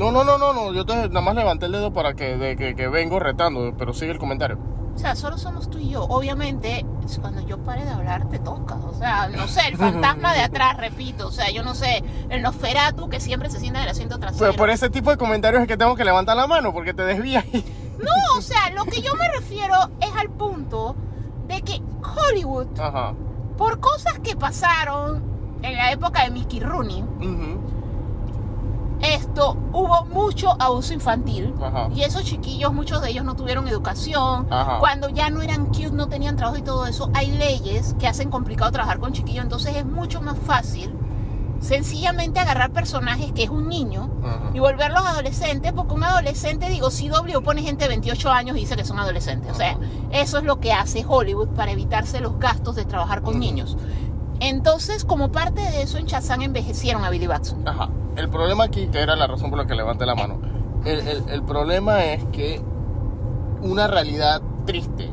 No, no, no, no, no, yo te, nada más levanté el dedo para que, de, que, que vengo retando, pero sigue el comentario. sea, solo somos tú y yo. Obviamente, es cuando yo pare de hablar, te toca. O sea, no sé, el fantasma de atrás, repito. O sea, yo no sé, el Nosferatu que siempre se sienta en el asiento trasero. Pues por ese tipo de comentarios es que tengo que levantar la mano porque te desvías. y- No, o sea, lo que yo me refiero es al punto de que Hollywood, Ajá. por cosas que pasaron en la época de Mickey Rooney, Ujú. Esto hubo mucho abuso infantil. Ajá. y esos chiquillos muchos de ellos no tuvieron educación. Ajá. cuando ya no eran cute no tenían trabajo y todo eso hay leyes que hacen complicado trabajar con chiquillos. Entonces es mucho más fácil sencillamente agarrar personajes que es un niño Ajá. y volverlos adolescentes porque un adolescente digo si W pone gente de 28 años y dice que son adolescentes. O sea eso es lo que hace Hollywood para evitarse los gastos de trabajar con niños entonces como parte de eso en Shazam envejecieron a Billy Batson Ajá. El problema aquí, que era la razón por la que levanté la mano, el, el- problema es que una realidad triste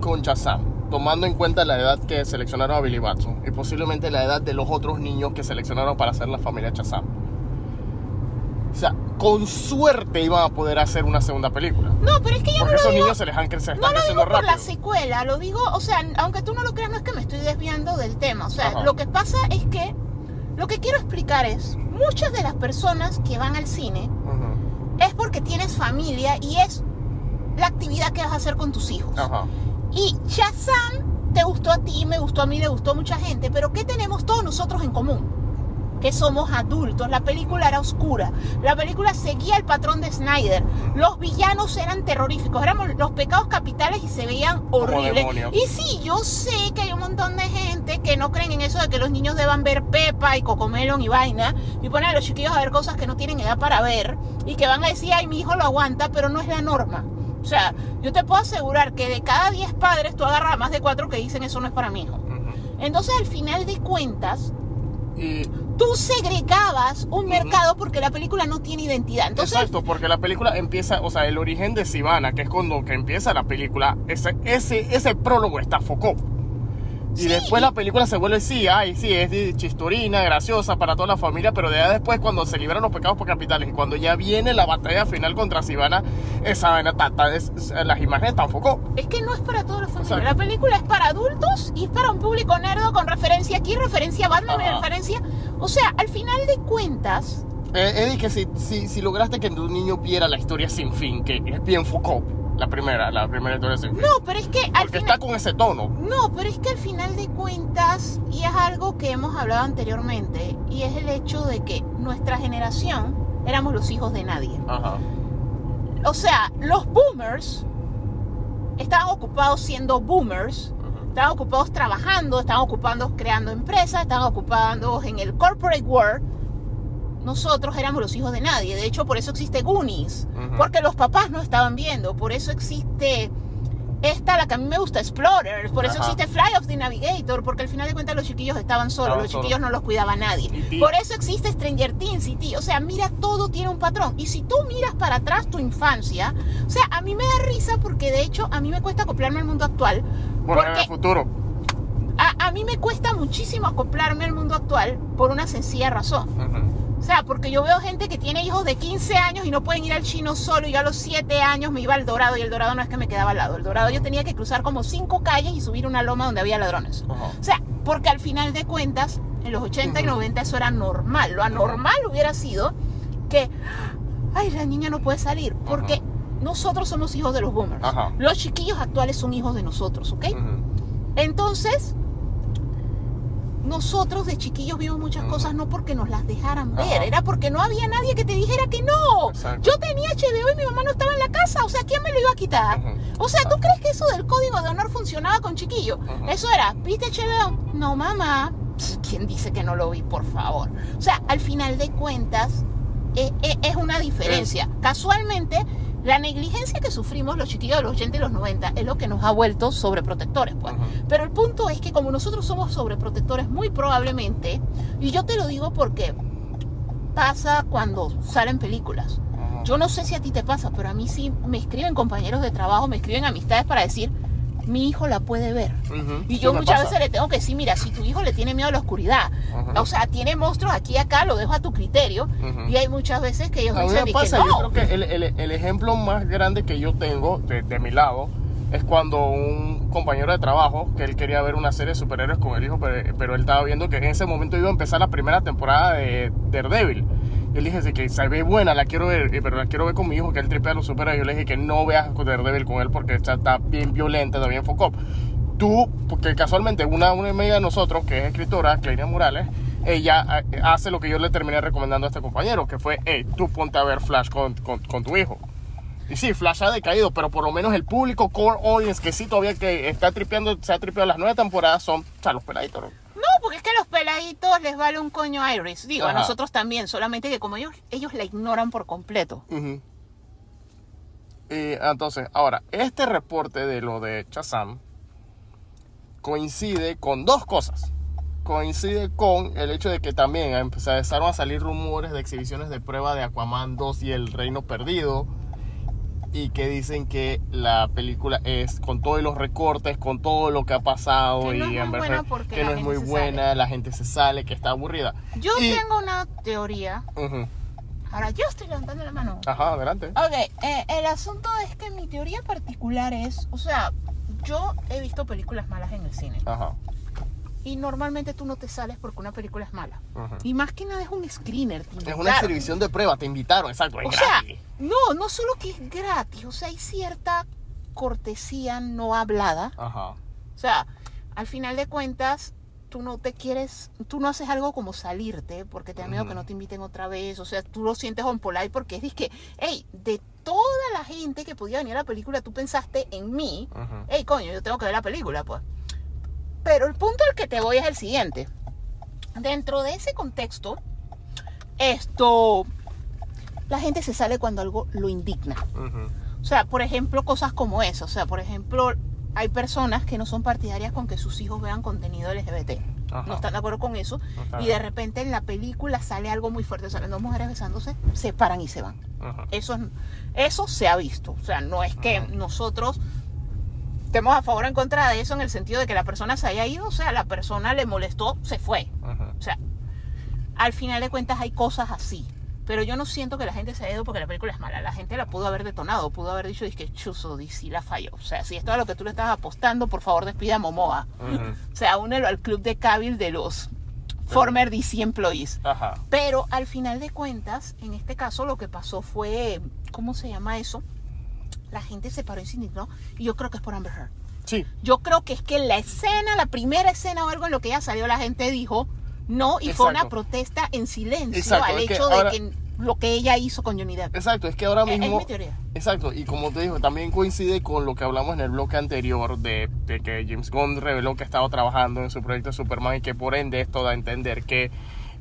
con Shazam, tomando en cuenta la edad que seleccionaron a Billy Batson y posiblemente la edad de los otros niños que seleccionaron para hacer la familia Shazam. O sea, con suerte iban a poder hacer una segunda película. no pero es que yo no Porque lo esos digo niños se les han cre- se No lo digo por rápido. la secuela, lo digo, o sea, aunque tú no lo creas, no es que me estoy desviando del tema. O sea, Ajá. lo que pasa es que lo que quiero explicar es, muchas de las personas que van al cine Ujú. es porque tienes familia y es la actividad que vas a hacer con tus hijos. Ajá. Y Shazam te gustó a ti, me gustó a mí, le gustó a mucha gente, pero ¿qué tenemos todos nosotros en común? Que somos adultos, la película era oscura, la película seguía el patrón de Snyder, los villanos eran terroríficos, éramos los pecados capitales y se veían horribles. Y sí, yo sé que hay un montón de gente que no creen en eso de que los niños deban ver Pepa y Cocomelon y vaina. Y ponen a los chiquillos a ver cosas que no tienen edad para ver y que van a decir, ay, mi hijo lo aguanta, pero no es la norma. O sea, yo te puedo asegurar que de cada 10 padres tú agarras más de 4 que dicen eso no es para mi hijo. Entonces, al final de cuentas, Y tú segregabas un mercado porque la película no tiene identidad. Entonces, Exacto, porque la película empieza, o sea, el origen de Sivana, que es cuando que empieza la película, ese, ese, ese prólogo está Foucault. Y Sí, después la película se vuelve, sí, ay, sí, es de chistorina, graciosa para toda la familia, pero de ahí después cuando se liberan los pecados por capitales y cuando ya viene la batalla final contra Sivana, esa vaina, las imágenes están Foucault. es que no es para todos los familia. Exacto. La película es para adultos y es para un público nerdo con referencia aquí, referencia a Batman, referencia... O sea, al final de cuentas, Eh, Eddie, que si, si, si lograste que tu niño viera la historia sin fin, que es bien Foucault, la primera, la primera historia sin fin. no, pero es que al porque final... está con ese tono. No, pero es que al final de cuentas, y es algo que hemos hablado anteriormente, y es el hecho de que nuestra generación éramos los hijos de nadie. Ajá. O sea, los boomers estaban ocupados siendo boomers, estaban ocupados trabajando, estaban ocupados creando empresas, estaban ocupados en el corporate world. Nosotros éramos los hijos de nadie. De hecho, por eso existe Goonies. Porque los papás no estaban viendo. Por eso existe esta, la que a mí me gusta, Explorers. Por eso Ajá. existe Fly of the Navigator. Porque al final de cuentas los chiquillos estaban solos. Los chiquillos no los cuidaba nadie. Por eso existe Stranger Things y ti. O sea, mira, todo tiene un patrón. Y si tú miras para atrás tu infancia, o sea, a mí me da risa porque de hecho a mí me cuesta acoplarme al mundo actual. Bueno, en el futuro. a, a mí me cuesta muchísimo acoplarme al mundo actual por una sencilla razón. O sea, porque yo veo gente que tiene hijos de 15 años y no pueden ir al chino solo. Y yo a los 7 años me iba al Dorado y el Dorado no es que me quedaba al lado. El Dorado yo tenía que cruzar como 5 calles y subir una loma donde había ladrones. O sea, porque al final de cuentas, en los 80 y Ujú. 90 eso era normal. Lo anormal hubiera sido que, ay, la niña no puede salir. Porque nosotros somos hijos de los boomers. Los chiquillos actuales son hijos de nosotros, ¿ok? Entonces, nosotros de chiquillos vimos muchas cosas no porque nos las dejaran ver, era porque no había nadie que te dijera que no. Exacto. Yo tenía HBO y mi mamá no estaba en la casa, o sea, ¿quién me lo iba a quitar? O sea, ¿tú crees que eso del código de honor funcionaba con chiquillo? Ujú. Eso era, ¿viste HBO? No, mamá. Pss, ¿Quién dice que no lo vi, por favor? O sea, al final de cuentas, eh, eh, es una diferencia. Casualmente, la negligencia que sufrimos los chiquillos de los 80 y los 90 es lo que nos ha vuelto sobreprotectores, pues. Pero el punto es que como nosotros somos sobreprotectores, muy probablemente, y yo te lo digo porque pasa cuando salen películas. Yo no sé si a ti te pasa, pero a mí sí me escriben compañeros de trabajo, me escriben amistades para decir, mi hijo la puede ver. Ujú. Y Sí yo muchas pasa. veces le tengo que decir, mira, si tu hijo le tiene miedo a la oscuridad, Ajá. o sea, tiene monstruos aquí y acá, lo dejo a tu criterio. Ujú. Y hay muchas veces que ellos A dicen y que pasa, no. yo creo que el, el- el ejemplo más grande que yo tengo de, de mi lado es cuando un compañero de trabajo, que él quería ver una serie de superhéroes con el hijo, pero, pero él estaba viendo que en ese momento iba a empezar la primera temporada de Daredevil. Él dije "Sí, que se ve buena, la quiero ver, eh, pero la quiero ver con mi hijo, que él tripea a los superhéroes. Yo le dije que no veas Daredevil con él porque está, está bien violenta, está bien focop. Tú, porque casualmente una, una amiga de nosotros, que es escritora, Claudia Morales, ella eh, hace lo que yo le terminé recomendando a este compañero, que fue, hey, tú ponte a ver Flash con, con, con tu hijo. Y sí, Flash ha decaído, pero por lo menos el público core audience que sí todavía que está tripeando, se ha tripeado las nueve temporadas son, o sea, los peladitos. ¿no? Porque es que a los peladitos les vale un coño Iris. Digo, a nosotros también, solamente que como ellos, ellos la ignoran por completo. Y entonces, ahora, este reporte de lo de Chazam coincide con dos cosas. Coincide con el hecho de que también empezaron a salir rumores de exhibiciones de prueba de Aquaman 2 y El Reino Perdido. Y que dicen que la película es con todos los recortes, con todo lo que ha pasado. Que no y es muy Amber buena Heard, porque que no es muy buena, sale. la gente se sale, que está aburrida. Yo Y- tengo una teoría. Ahora, yo estoy levantando la mano. Ajá, adelante. Ok, eh, el asunto es que mi teoría particular es, o sea, yo he visto películas malas en el cine Ajá. Y normalmente tú no te sales porque una película es mala. Y más que nada es un screener. Es una exhibición de prueba, te invitaron, exacto, es O sea, no, no solo que es gratis, o sea, hay cierta cortesía no hablada. Ajá. O sea, al final de cuentas, tú no te quieres, tú no haces algo como salirte porque te da miedo que no te inviten otra vez. O sea, tú lo sientes on polite porque es que, hey, de toda la gente que podía venir a la película, tú pensaste en mí. Hey, coño, yo tengo que ver la película, pues. Pero el punto al que te voy es el siguiente. Dentro de ese contexto, esto, la gente se sale cuando algo lo indigna. O sea, por ejemplo, cosas como eso. O sea, por ejemplo, hay personas que no son partidarias con que sus hijos vean contenido LGBT. Ajá. No están de acuerdo con eso. Y de repente en la película sale algo muy fuerte. Salen dos mujeres besándose, se paran y se van. Ajá. Eso, es- eso se ha visto. O sea, no es que nosotros estemos a favor o en contra de eso en el sentido de que la persona se haya ido. O sea, la persona le molestó, se fue. Ajá. O sea, al final de cuentas hay cosas así. Pero yo no siento que la gente se haya ido porque la película es mala. La gente la pudo haber detonado, pudo haber dicho, que chuzo, DC la falló. O sea, si esto es a lo que tú le estás apostando, por favor despida a Momoa. O sea, únelo al club de Cabil de los former DC employees. Ajá. Pero al final de cuentas, en este caso lo que pasó fue, ¿cómo se llama eso? La gente se paró y se indignó. Y yo creo que es por Amber Heard. Sí. Yo creo que es que la escena, la primera escena o algo en lo que ella salió, la gente dijo no y fue una Exacto. protesta en silencio Exacto, al es hecho ahora- de que lo que ella hizo con Johnny Depp. Exacto, es que ahora Es- es mismo. mi teoría. Exacto, y como te digo, también coincide con lo que hablamos en el bloque anterior de, de que James Gunn reveló que ha estado trabajando en su proyecto de Superman y que por ende esto da a entender que,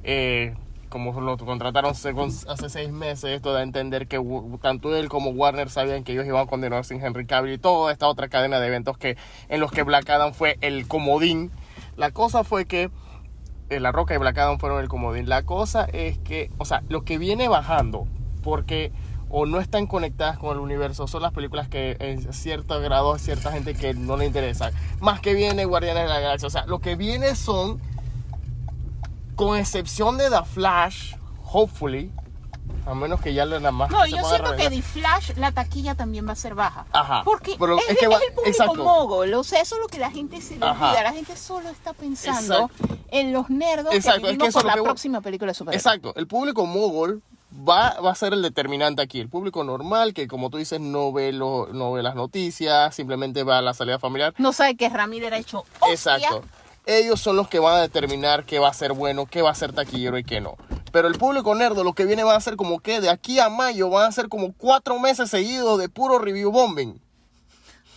eh, como lo contrataron hace, seis meses, esto da a entender que tanto él como Warner sabían que ellos iban a continuar sin Henry Cavill y toda esta otra cadena de eventos que en los que Black Adam fue el comodín. La cosa fue que eh, La Roca y Black Adam fueron el comodín. La cosa es que, o sea, lo que viene bajando, porque o no están conectadas con el universo, son las películas que en cierto grado a cierta gente que no le interesa. Más que viene Guardianes de la Galaxia. O sea, lo que viene son, con excepción de The Flash, hopefully, a menos que ya la más No, yo siento que. The Flash, la taquilla también va a ser baja. Ajá, Porque pero es, es que es va- el público exacto. mogol. O sea, eso es lo que la gente se le olvida. La gente solo está pensando Exacto. en los nerdos Exacto, que es que es por la que próxima película de superhéroes. Exacto, el público mogul va, va a ser el determinante aquí. El público normal, que como tú dices, no ve, lo, no ve las noticias, simplemente va a la salida familiar. No sabe que Ramírez ha hecho hostia. Exacto. Ellos son los que van a determinar qué va a ser bueno, qué va a ser taquillero y qué no. Pero el público nerdo lo que viene va a ser como que de aquí a mayo van a ser como cuatro meses seguidos de puro review bombing.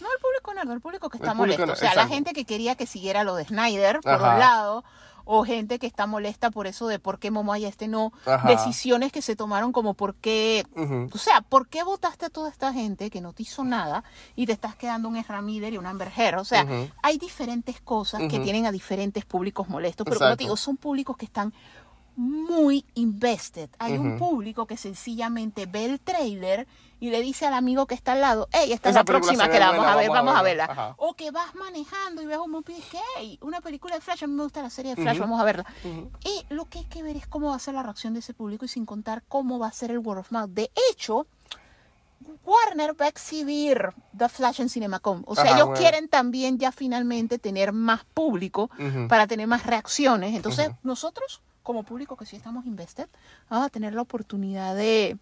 No el público nerd, el público que está molesto. o sea, la gente que quería que siguiera lo de Snyder, por Ajá. un lado, o gente que está molesta por eso de por qué Momoa y este no. Ajá. Decisiones que se tomaron como por qué. O sea, ¿por qué votaste a toda esta gente que no te hizo nada y te estás quedando un Miller y un Amber Heard? O sea, hay diferentes cosas que tienen a diferentes públicos molestos, pero como Exacto. te digo, son públicos que están muy invested. Hay un público que sencillamente ve el trailer y le dice al amigo que está al lado, hey, esta es la próxima que la vamos buena, a ver, vamos a verla". Ajá. O que vas manejando y ves un movie y dices, hey, una película de Flash, a mí me gusta la serie de Flash, vamos a verla. Ujú. Y lo que hay que ver es cómo va a ser la reacción de ese público y sin contar cómo va a ser el word of mouth. De hecho, Warner va a exhibir The Flash en Cinemacom. O sea, Ajá, ellos bueno. quieren también ya finalmente tener más público para tener más reacciones. Entonces, nosotros, como público que sí estamos invested, vamos a tener la oportunidad de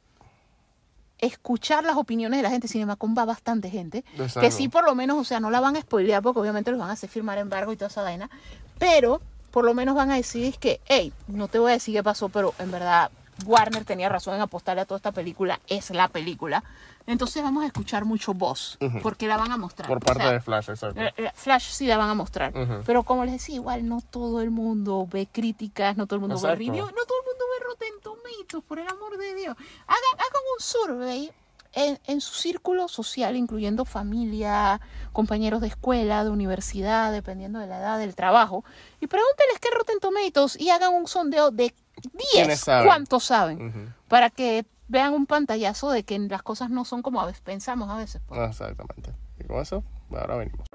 escuchar las opiniones de la gente. Cinemacom va bastante gente. Exacto. Que sí, por lo menos, o sea, no la van a spoilear porque obviamente los van a hacer firmar embargo y toda esa vaina. Pero, por lo menos van a decir es que, hey, no te voy a decir qué pasó, pero en verdad Warner tenía razón en apostarle a toda esta película. Es la película. Entonces vamos a escuchar mucho voz, Ujú. porque la van a mostrar. Por O parte sea, de Flash, exacto. eh, eh, Flash sí la van a mostrar. Ujú. Pero como les decía, igual no todo el mundo ve críticas, no todo el mundo Exacto. ve reviews, no todo el mundo ve Rotten Tomatoes, por el amor de Dios. Hagan, hagan un survey en, en su círculo social, incluyendo familia, compañeros de escuela, de universidad, dependiendo de la edad del trabajo, y pregúntenles qué Rotten Tomatoes y hagan un sondeo de 10, ¿Quiénes saben? cuántos saben, Ujú. para que vean un pantallazo de que las cosas no son como a veces pensamos a veces. pues. Exactamente. Y con eso, ahora venimos.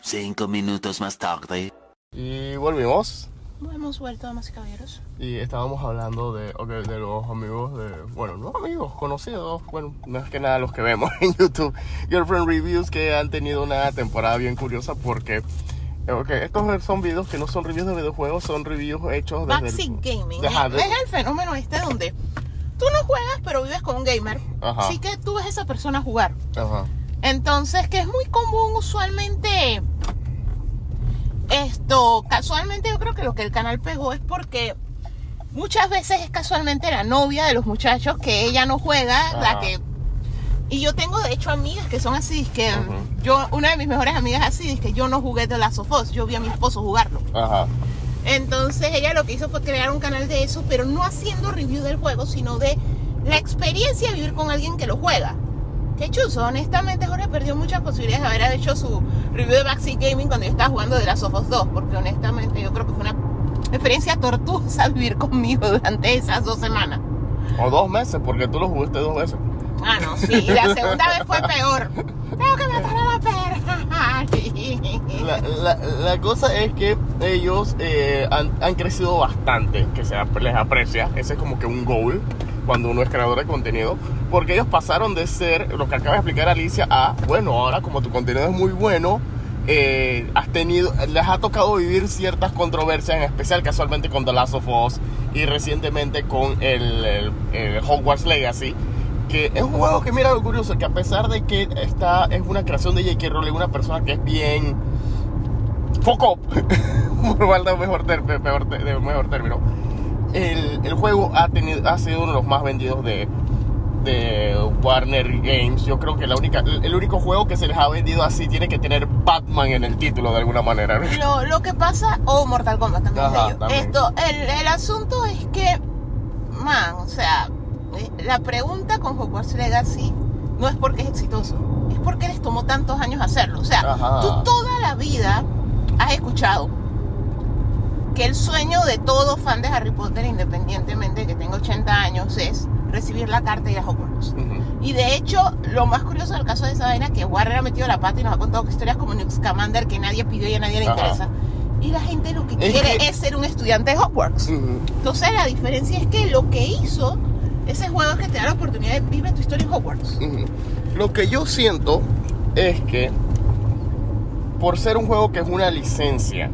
Cinco minutos más tarde. Y volvimos. Hemos vuelto, damas y caballeros. Y estábamos hablando de, ok, de los amigos de, bueno, no amigos, conocidos, bueno, más que nada los que vemos en YouTube, Girlfriend Reviews, que han tenido una temporada bien curiosa porque, eh, ok, estos son videos que no son reviews de videojuegos, son reviews hechos el- Backseat Gaming. Ajá, de- Es el fenómeno este donde tú no juegas, pero vives con un gamer. Ajá. Así que tú ves a esa persona jugar. Ajá. Entonces, que es muy común usualmente. Esto, casualmente yo creo que lo que el canal pegó es porque muchas veces es casualmente la novia de los muchachos que ella no juega, Ajá. la que... Y yo tengo de hecho amigas que son así, que yo, una de mis mejores amigas así, es que yo no jugué The Last of Us, yo vi a mi esposo jugarlo. Ajá. Entonces ella lo que hizo fue crear un canal de eso, pero no haciendo review del juego, sino de la experiencia de vivir con alguien que lo juega. Qué chuzo, honestamente Jorge perdió muchas posibilidades de haber hecho su review de Backseat Gaming cuando yo estaba jugando de las Us 2, porque honestamente yo creo que fue una experiencia tortuosa vivir conmigo durante esas dos semanas. O dos meses, porque tú lo jugaste dos veces. Ah, no, sí, y la segunda vez fue peor. Tengo que matar a la perra. La, la- cosa es que ellos eh, han, han crecido bastante, que se les aprecia. Ese es como que un goal cuando uno es creador de contenido. Porque ellos pasaron de ser, lo que acaba de explicar Alicia, a, bueno, ahora como tu contenido es muy bueno, eh, has tenido, les ha tocado vivir ciertas controversias, en especial casualmente con The Last of Us y recientemente con el, el- el Hogwarts Legacy. Que es un juego que, mira lo curioso, que a pesar de que está, es una creación de J.K. Rowling, una persona que es bien foco, por de mejor, mejor, de mejor término, el, el juego ha, tenido, ha sido uno de los más vendidos de, de Warner Games. Yo creo que la única, el, único juego que se les ha vendido así tiene que tener Batman en el título de alguna manera. Lo, lo que pasa, o Mortal Kombat también. Ajá, también. Esto, el, el asunto es que, man, o sea, eh, la pregunta con Hogwarts Legacy no es porque es exitoso, es porque les tomó tantos años hacerlo. O sea, Ajá. tú toda la vida has escuchado que el sueño de todo fan de Harry Potter, independientemente de que tenga 80 años, es recibir la carta y ir a Hogwarts. Ujú. Y de hecho, lo más curioso del caso de esa vaina es que Warner ha metido la pata y nos ha contado historias como Newt Scamander que nadie pidió y a nadie le Ajá. interesa. Y la gente lo que Es quiere que- es ser un estudiante de Hogwarts. Ujú. Entonces la diferencia es que lo que hizo ese juego que te da la oportunidad de vivir tu historia en Hogwarts. Lo que yo siento es que por ser un juego que es una licencia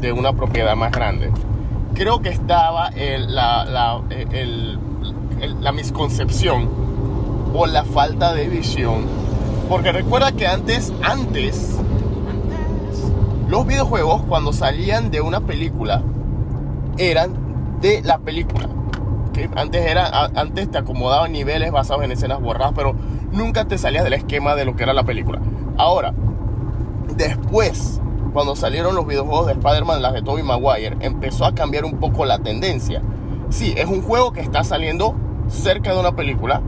de una propiedad más grande, creo que estaba el- la, la- el- el- la misconcepción o la falta de visión. Porque recuerda que antes, antes, Antes, los videojuegos cuando salían de una película eran de la película. Antes, era, antes te acomodaban niveles basados en escenas borradas, pero nunca te salías del esquema de lo que era la película. Ahora, después, cuando salieron los videojuegos de Spider-Man, las de Tobey Maguire, empezó a cambiar un poco la tendencia. Sí, es un juego que está saliendo cerca de una película,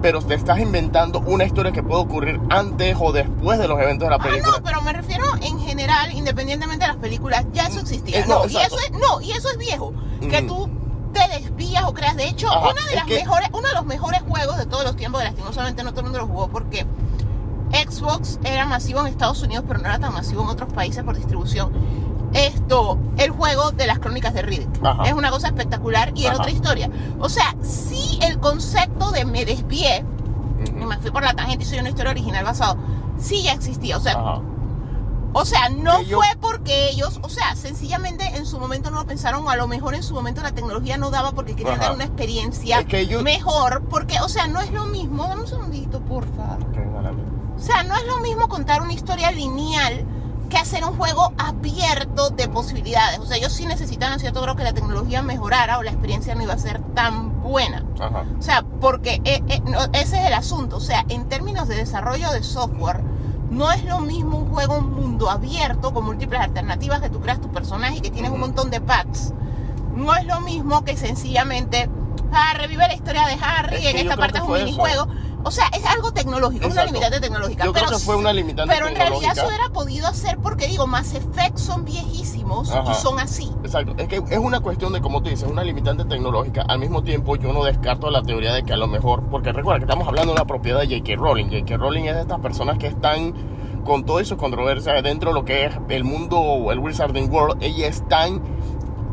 pero te estás inventando una historia que puede ocurrir antes o después de los eventos de la Ah, película. no, pero me refiero en general, independientemente de las películas, ya eso existía. Eh, no, no, y exacto. eso es, no, y eso es viejo. Que Mm. tú te desvías o creas. De hecho, Ajá, una de las que- mejores, uno de los mejores juegos de todos los tiempos, lastimosamente no todo el mundo lo jugó porque Xbox era masivo en Estados Unidos, pero no era tan masivo en otros países por distribución. Esto, el juego de las crónicas de Riddick. Ajá. Es una cosa espectacular y era Ajá. otra historia. O sea, sí el concepto de me desvié Ujú. y me fui por la tangente y soy una historia original basado, sí ya existía. O sea. O sea, no yo- fue porque ellos, o sea, sencillamente en su momento no lo pensaron, o a lo mejor en su momento la tecnología no daba porque querían Ajá. dar una experiencia Es que yo- mejor, porque, o sea, no es lo mismo, dame un segundito, porfa. O sea, no es lo mismo contar una historia lineal que hacer un juego abierto de posibilidades. O sea, ellos sí necesitaban, ¿cierto? Creo que la tecnología mejorara o la experiencia no iba a ser tan buena. Ajá. O sea, porque eh, eh, ese es el asunto. O sea, en términos de desarrollo de software, no es lo mismo un juego un mundo abierto con múltiples alternativas que tú creas tu personaje y que tienes un montón de packs. No es lo mismo que sencillamente ah, revive la historia de Harry Es que en esta parte es un eso. O sea, es algo tecnológico, es una limitante tecnológica. Yo creo pero que fue una limitante Pero en realidad se hubiera podido hacer porque digo, Mass Effect son viejísimos Ajá. y son así. Exacto, es que es una cuestión de, como tú dices, una limitante tecnológica. Al mismo tiempo, yo no descarto la teoría de que a lo mejor, porque recuerda que estamos hablando de una propiedad de J.K. Rowling. J.K. Rowling es de estas personas que están con todas sus controversias dentro de lo que es el mundo el Wizarding World. Ella están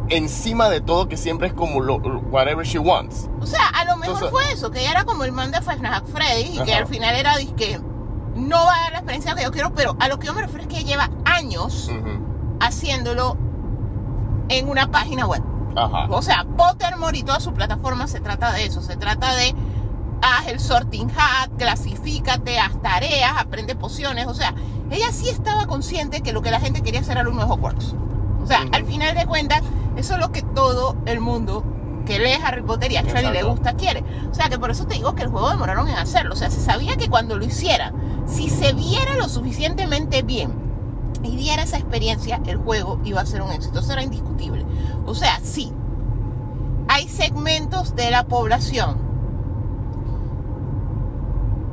encima de todo, que siempre es como lo, whatever she wants. O sea, a lo mejor Entonces- fue eso, que ella era como el man de Five Nights Freddy y que Ajá. al final era disque no va a dar la experiencia que yo quiero, pero a lo que yo me refiero es que lleva años Ujú. haciéndolo en una página web. Ajá. O sea, Pottermore y toda su plataforma se trata de eso, se trata de haz el sorting hat, clasifícate, haz tareas, aprende pociones, o sea, ella sí estaba consciente que lo que la gente quería hacer era un nuevo Hogwarts. O sea, Ujú. al final de cuentas, eso es lo que todo el mundo que lee Harry Potter y a Charlie le gusta quiere. O sea, que por eso te digo que el juego demoraron en hacerlo. O sea, se sabía que cuando lo hiciera, si se viera lo suficientemente bien y diera esa experiencia, el juego iba a ser un éxito. Eso era indiscutible. O sea, sí, hay segmentos de la población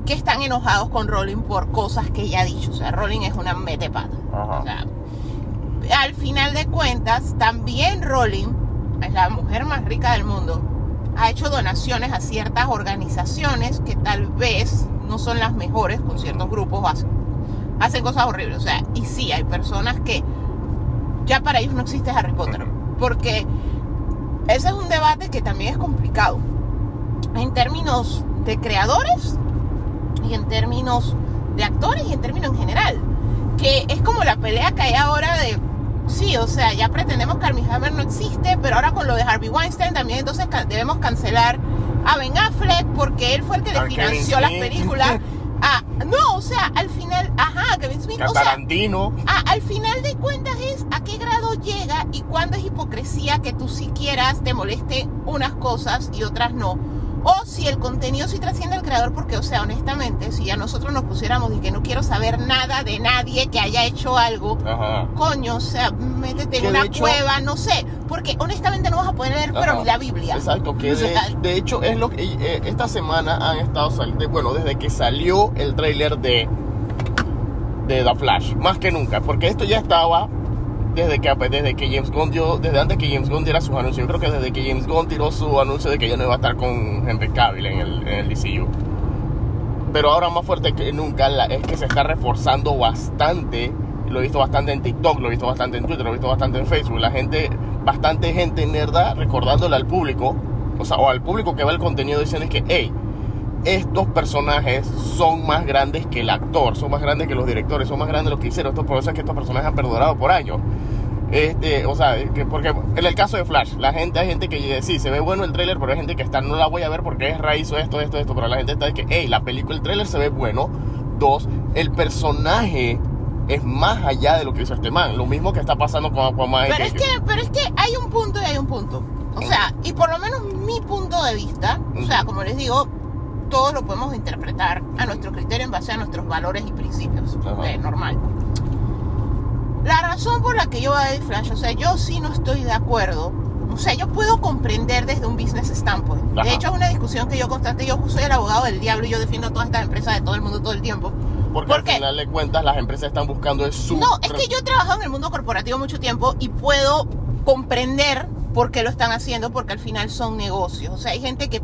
que están enojados con Rowling por cosas que ella ha dicho. O sea, Rowling es una metepata. Ajá. O sea, al final de cuentas, también Rowling es la mujer más rica del mundo. Ha hecho donaciones a ciertas organizaciones que tal vez no son las mejores con ciertos grupos hacen, hacen cosas horribles. O sea, y sí, hay personas que ya para ellos no existe Harry Potter. Porque ese es un debate que también es complicado. En términos de creadores y en términos de actores y en términos en general. Que es como la pelea que hay ahora de sí, o sea, ya pretendemos que Armie Hammer no existe, pero ahora con lo de Harvey Weinstein también entonces debemos cancelar a Ben Affleck porque él fue el que le financió las películas. Ah, no, o sea, al final, ajá, Kevin Smith, o sea, Tarantino. a- al final de cuentas es a qué grado llega y cuándo es hipocresía que tú si quieras te moleste unas cosas y otras no. O si el contenido sí trasciende al creador, porque, o sea, honestamente, si ya nosotros nos pusiéramos y que no quiero saber nada de nadie que haya hecho algo, Ajá. coño, o sea, métete en una hecho- cueva, no sé, porque honestamente no vas a poder leer, pero ni la Biblia. Exacto, que de, de hecho es lo que eh, esta semana han estado saliendo, bueno, desde que salió el tráiler de de The Flash, más que nunca, porque esto ya estaba desde que desde que James Gunn dio, desde antes que James Gunn diera sus anuncios, yo creo que desde que James Gunn tiró su anuncio de que ya no iba a estar con Henry Cavill en el, en el DCU. Pero ahora más fuerte que nunca es que se está reforzando bastante. Lo he visto bastante en TikTok, lo he visto bastante en Twitter, lo he visto bastante en Facebook. La gente, bastante gente nerda recordándole al público, o sea, o al público que ve el contenido diciendo es que, hey, estos personajes son más grandes que el actor, son más grandes que los directores, son más grandes lo que hicieron. Esto por eso es que estos personajes han perdurado por años. Este, o sea, que porque en el caso de Flash, la gente, hay gente que dice, sí, se ve bueno el tráiler, pero hay gente que está, no la voy a ver porque es raíz o esto, esto, esto, pero la gente está de que, hey, la película, el tráiler se ve bueno. Dos, el personaje es más allá de lo que hizo este man. Lo mismo que está pasando con Aquaman. Pero es que, pero es que hay un punto y hay un punto. O sea, y por lo menos mi punto de vista, o sea, como les digo, todos lo podemos interpretar a nuestro criterio en base a nuestros valores y principios. Ajá. Ok, normal. La razón por la que yo voy a Flash, o sea, yo sí no estoy de acuerdo. O sea, yo puedo comprender desde un business standpoint. Ajá. De hecho, es una discusión que yo constante, yo soy el abogado del diablo y yo defiendo todas estas empresas de todo el mundo todo el tiempo. porque ¿por al final de cuentas las empresas están buscando es su... No, es que yo he trabajado en el mundo corporativo mucho tiempo y puedo comprender por qué lo están haciendo, porque al final son negocios. O sea, hay gente que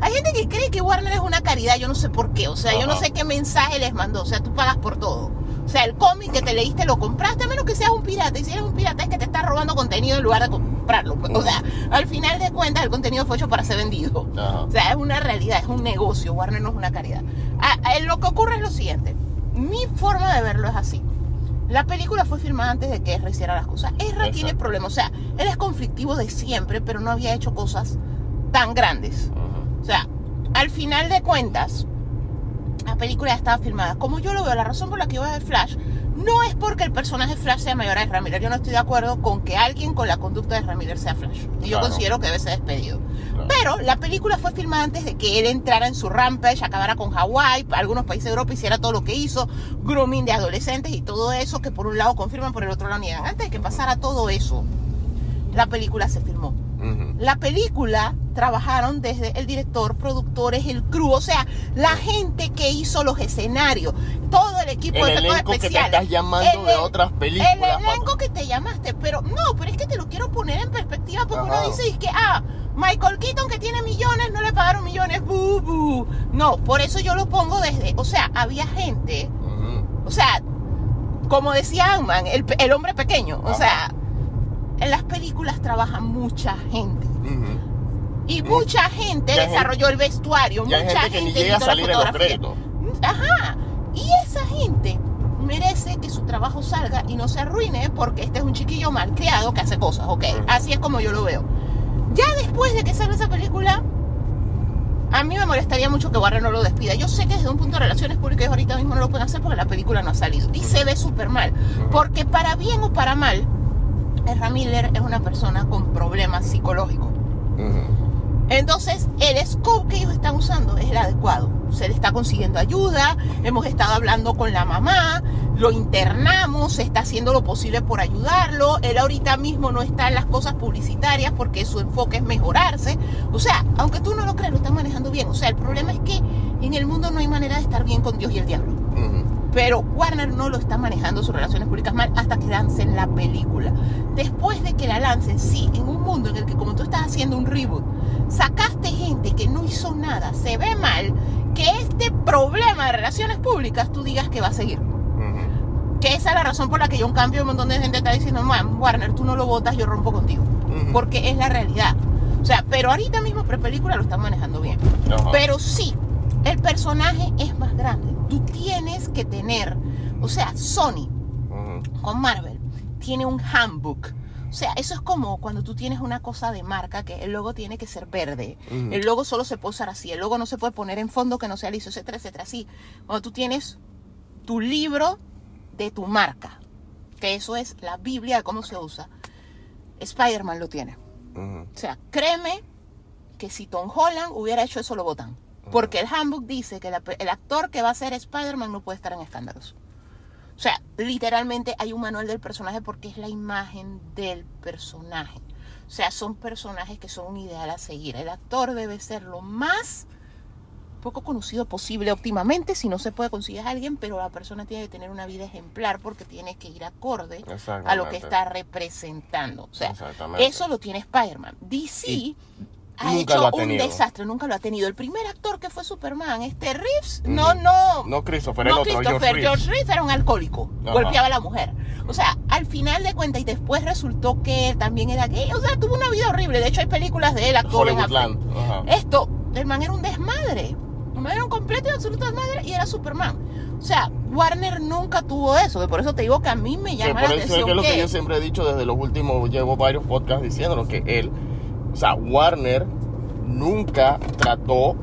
hay gente que cree que Warner es una caridad, yo no sé por qué. O sea, yo no sé qué mensaje les mandó. O sea, tú pagas por todo. O sea, el cómic que te leíste lo compraste, a menos que seas un pirata. Y si eres un pirata es que te estás robando contenido en lugar de comprarlo. pues. O sea, al final de cuentas el contenido fue hecho para ser vendido. Ajá. O sea, es una realidad, es un negocio. Warner no es una caridad. Ah, ah, lo que ocurre es lo siguiente. Mi forma de verlo es así. La película fue filmada antes de que Ezra hiciera las cosas. Ezra tiene problemas. O sea, él es conflictivo de siempre, pero no había hecho cosas tan grandes. O sea, al final de cuentas, la película ya estaba filmada. Como yo lo veo, la razón por la que veo a Flash no es porque el personaje Flash sea mayor a Miller. Yo no estoy de acuerdo con que alguien con la conducta de Miller sea Flash. Y yo considero que debe ser despedido. Claro. Pero la película fue filmada antes de que él entrara en su rampage, acabara con Hawái, algunos países de Europa hiciera todo lo que hizo, grooming de adolescentes y todo eso que por un lado confirman, por el otro lado niegan. Antes de que pasara todo eso, la película se filmó. La película trabajaron desde el director, productores, el crew, o sea, la gente que hizo los escenarios, todo el equipo El de efectos elenco que te especiales. estás llamando de otras películas, El elenco que te llamaste, pero no, pero es que te lo quiero poner en perspectiva porque Ajá. uno dice es que, ah, Michael Keaton que tiene millones, no le pagaron millones, bu, bu. No, por eso yo lo pongo desde, o sea, había gente, o sea, como decía Ant-Man, el, el hombre pequeño, o sea, en las películas trabaja mucha gente. Ujú. Y Mm. mucha gente Ya desarrolló el vestuario, mucha gente que ni gente llega a salir en los fotografía. créditos. Ajá. Y esa gente merece que su trabajo salga y no se arruine porque este es un chiquillo malcriado que hace cosas, ¿ok? Ujú. Así es como yo lo veo. Ya después de que salga esa película, a mí me molestaría mucho que Warner no lo despida. Yo sé que desde un punto de relaciones públicas ahorita mismo no lo pueden hacer porque la película no ha salido. Y se ve súper mal. Porque para bien o para mal, Ezra Miller es una persona con problemas psicológicos. Entonces, el scope que ellos están usando es el adecuado. Se le está consiguiendo ayuda, hemos estado hablando con la mamá, lo internamos, se está haciendo lo posible por ayudarlo. Él ahorita mismo no está en las cosas publicitarias porque su enfoque es mejorarse. O sea, aunque tú no lo creas, lo están manejando bien. O sea, el problema es que en el mundo no hay manera de estar bien con Dios y el diablo. Pero Warner no lo está manejando sus relaciones públicas mal hasta que lancen la película. Después de que la lancen, sí, en un mundo en el que como tú estás haciendo un reboot, sacaste gente que no hizo nada, se ve mal, que este problema de relaciones públicas tú digas que va a seguir. Que esa es la razón por la que yo un cambio un montón de gente está diciendo, man, Warner, tú no lo votas, yo rompo contigo. Porque es la realidad. O sea, pero ahorita mismo prepelícula lo están manejando bien. Ajá. Pero sí, el personaje es más grande. Tú tienes que tener, o sea, Sony con Marvel tiene un handbook. O sea, eso es como cuando tú tienes una cosa de marca que el logo tiene que ser verde. El logo solo se puede usar así. El logo no se puede poner en fondo que no sea liso, etcétera, etcétera. Así. Cuando tú tienes tu libro de tu marca, que eso es la Biblia de cómo se usa. Spider-Man lo tiene. O sea, créeme que si Tom Holland hubiera hecho eso, lo votan. Porque el handbook dice que la- el actor que va a ser Spider-Man no puede estar en escándalos. O sea, literalmente hay un manual del personaje porque es la imagen del personaje. O sea, son personajes que son un ideal a seguir. El actor debe ser lo más poco conocido posible óptimamente. Si no se puede conseguir a alguien, pero la persona tiene que tener una vida ejemplar porque tiene que ir acorde a lo que está representando. O sea, eso lo tiene Spider-Man. DC Y ha nunca hecho lo ha un desastre, nunca lo ha tenido. El primer actor que fue Superman, este Reeves, Ujú. no, no. No Christopher, el no otro, George Christopher, Reeves. George Reeves era un alcohólico, Ajá. golpeaba a la mujer. O sea, al final de cuentas, y después resultó que él también era gay. O sea, tuvo una vida horrible. De hecho, hay películas de él, actuó en. Esto, el man era un desmadre. El man era un completo y absoluto desmadre y era Superman. O sea, Warner nunca tuvo eso. que Por eso te digo que a mí me Que llama por la eso es lo que- yo siempre he dicho desde los últimos, llevo varios podcasts diciéndolo, que él, o sea, Warner nunca trató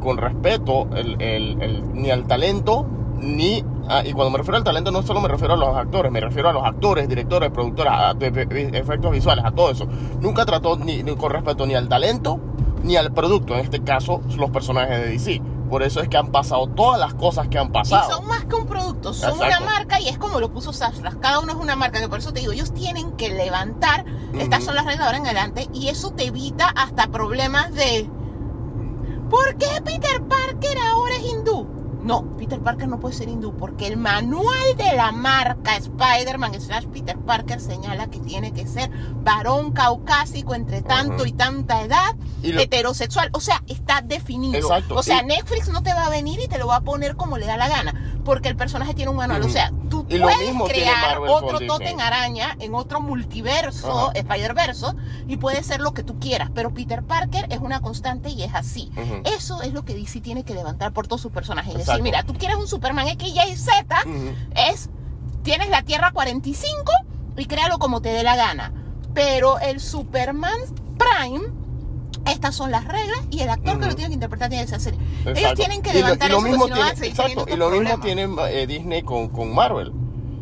con respeto el, el- ni al talento, ni, y cuando me refiero al talento no solo me refiero a los actores, me refiero a los actores, directores, productores, a- efectos visuales, a todo eso. Nunca trató ni, ni con respeto ni al talento, ni al producto, en este caso los personajes de DC. Por eso es que han pasado todas las cosas que han Y pasado. son más que un producto, son Exacto. una marca y es como lo puso Safras. Cada uno es una marca, que por eso te digo, ellos tienen que levantar, estas son las reglas ahora en adelante, y eso te evita hasta problemas de ¿por qué Peter Parker ahora es hindú? No, Peter Parker no puede ser hindú porque el manual de la marca Spider-Man slash Peter Parker señala que tiene que ser varón caucásico entre tanto y tanta edad, Y lo- heterosexual. O sea, está definido. Exacto, O sea, y- Netflix no te va a venir y te lo va a poner como le da la gana. porque el personaje tiene un manual. O sea, tú Y puedes crear otro. Totem Araña en otro multiverso, Ajá. Spider-Verso, y puede ser lo que tú quieras. Pero Peter Parker es una constante y es así. Eso es lo que DC tiene que levantar por todos sus personajes. Decir, mira, tú quieres un Superman X, Y, Z, es, tienes la Tierra 45 y créalo como te dé la gana. Pero el Superman Prime, estas son las reglas y el actor que lo tiene que interpretar tiene que ser serie. Ellos tienen que Y lo- levantar y lo mismo no tiene- exacto, y lo mismo problemas. tiene eh, Disney con, con Marvel.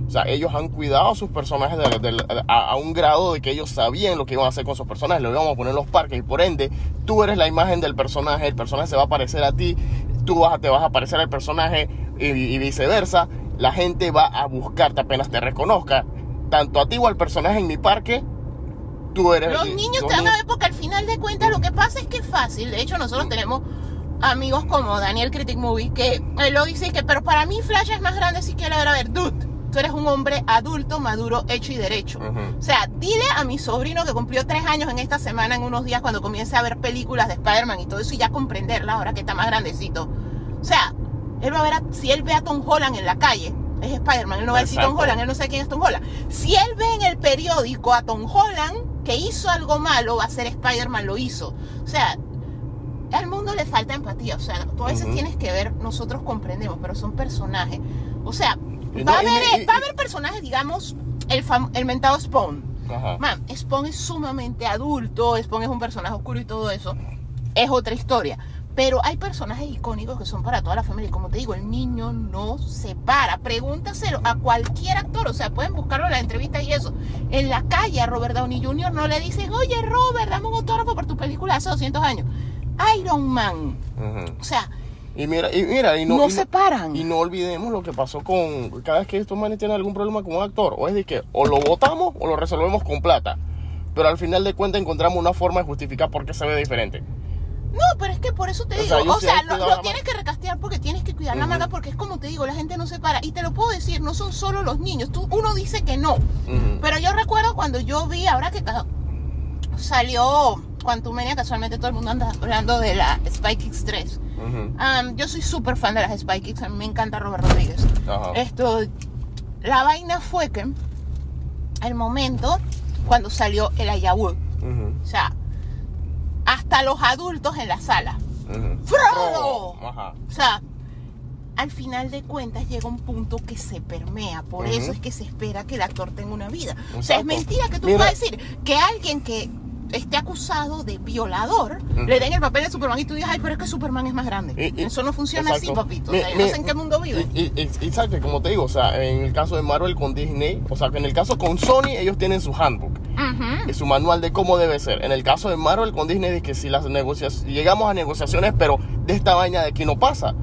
O sea, ellos han cuidado a sus personajes de- de- a, a un grado de que ellos sabían lo que iban a hacer con sus personajes, lo íbamos a poner en los parques y por ende tú eres la imagen del personaje, el personaje se va a parecer a ti, tú vas a, te vas a parecer al personaje y, y viceversa. La gente va a buscarte apenas te reconozca, tanto a ti o al personaje en mi parque, tú eres... Los niños los te van a ver porque al final de cuentas lo que pasa es que es fácil. De hecho, nosotros tenemos amigos como Daniel Critic Movie que él lo dice que, pero para mí Flash es más grande si quiero ver a ver, dude. Tú eres un hombre adulto, maduro, hecho y derecho. O sea, dile a mi sobrino que cumplió tres años en esta semana, en unos días, cuando comience a ver películas de Spider-Man y todo eso, y ya comprenderla ahora que está más grandecito. O sea, él va a ver, a- si él ve a Tom Holland en la calle, es Spider-Man, él no va a decir Tom. Holland, él no sabe quién es Tom Holland. Si él ve en el periódico a Tom Holland que hizo algo malo, va a ser Spider-Man, lo hizo. O sea, al mundo le falta empatía. O sea, tú a veces tienes que ver, nosotros comprendemos, pero son personajes. O sea, Va, a haber, y- va a haber personajes, digamos, el, el mentado Spawn. Ajá. Man, Spawn es sumamente adulto, Spawn es un personaje oscuro y todo eso. Es otra historia. Pero hay personajes icónicos que son para toda la familia. Y como te digo, el niño no se para. Pregúntaselo a cualquier actor. O sea, pueden buscarlo en la entrevista y eso. En la calle a Robert Downey Jr. no le dicen, oye Robert, dame un autógrafo por tu película hace 200 años. Iron Man. O sea, Y mira, y mira, y no, no, y se paran. Y no olvidemos lo que pasó con cada vez que estos manes tienen algún problema con un actor, o es de que o lo votamos o lo resolvemos con plata. Pero al final de cuentas encontramos una forma de justificar por qué se ve diferente. No, pero es que por eso te O digo, sea, o sea, lo, tienes que recastear porque tienes que cuidar la marca porque es como te digo, la gente no se para. Y te lo puedo decir, no son solo los niños. Tú, uno dice que no. Pero yo recuerdo cuando yo vi, ahora que salió Quantumania, casualmente todo el mundo anda hablando de la Spy Kids 3. Ujú. Am, yo soy súper fan de las Spy Kids, a mí me encanta Robert Rodríguez. Esto, la vaina fue que el momento cuando salió el Ayahuasca, o sea, hasta los adultos en la sala. ¡Frodo! O sea, al final de cuentas llega un punto que se permea. Por eso es que se espera que el actor tenga una vida. O sea, es mentira que tú Mira- puedas decir que alguien que esté acusado de violador le den el papel de Superman y tú digas, ay, pero es que Superman es más grande. Y- y- eso no funciona así, papito. Mi- o sea, yo mi- no sé en qué mundo vive. Y, exacto, como te digo, o sea, en el caso de Marvel con Disney, o sea, que en el caso con Sony, ellos tienen su handbook. Y su manual de cómo debe ser. En el caso de Marvel con Disney, es que si las negociaciones, llegamos a negociaciones, pero de esta vaina de aquí no pasa.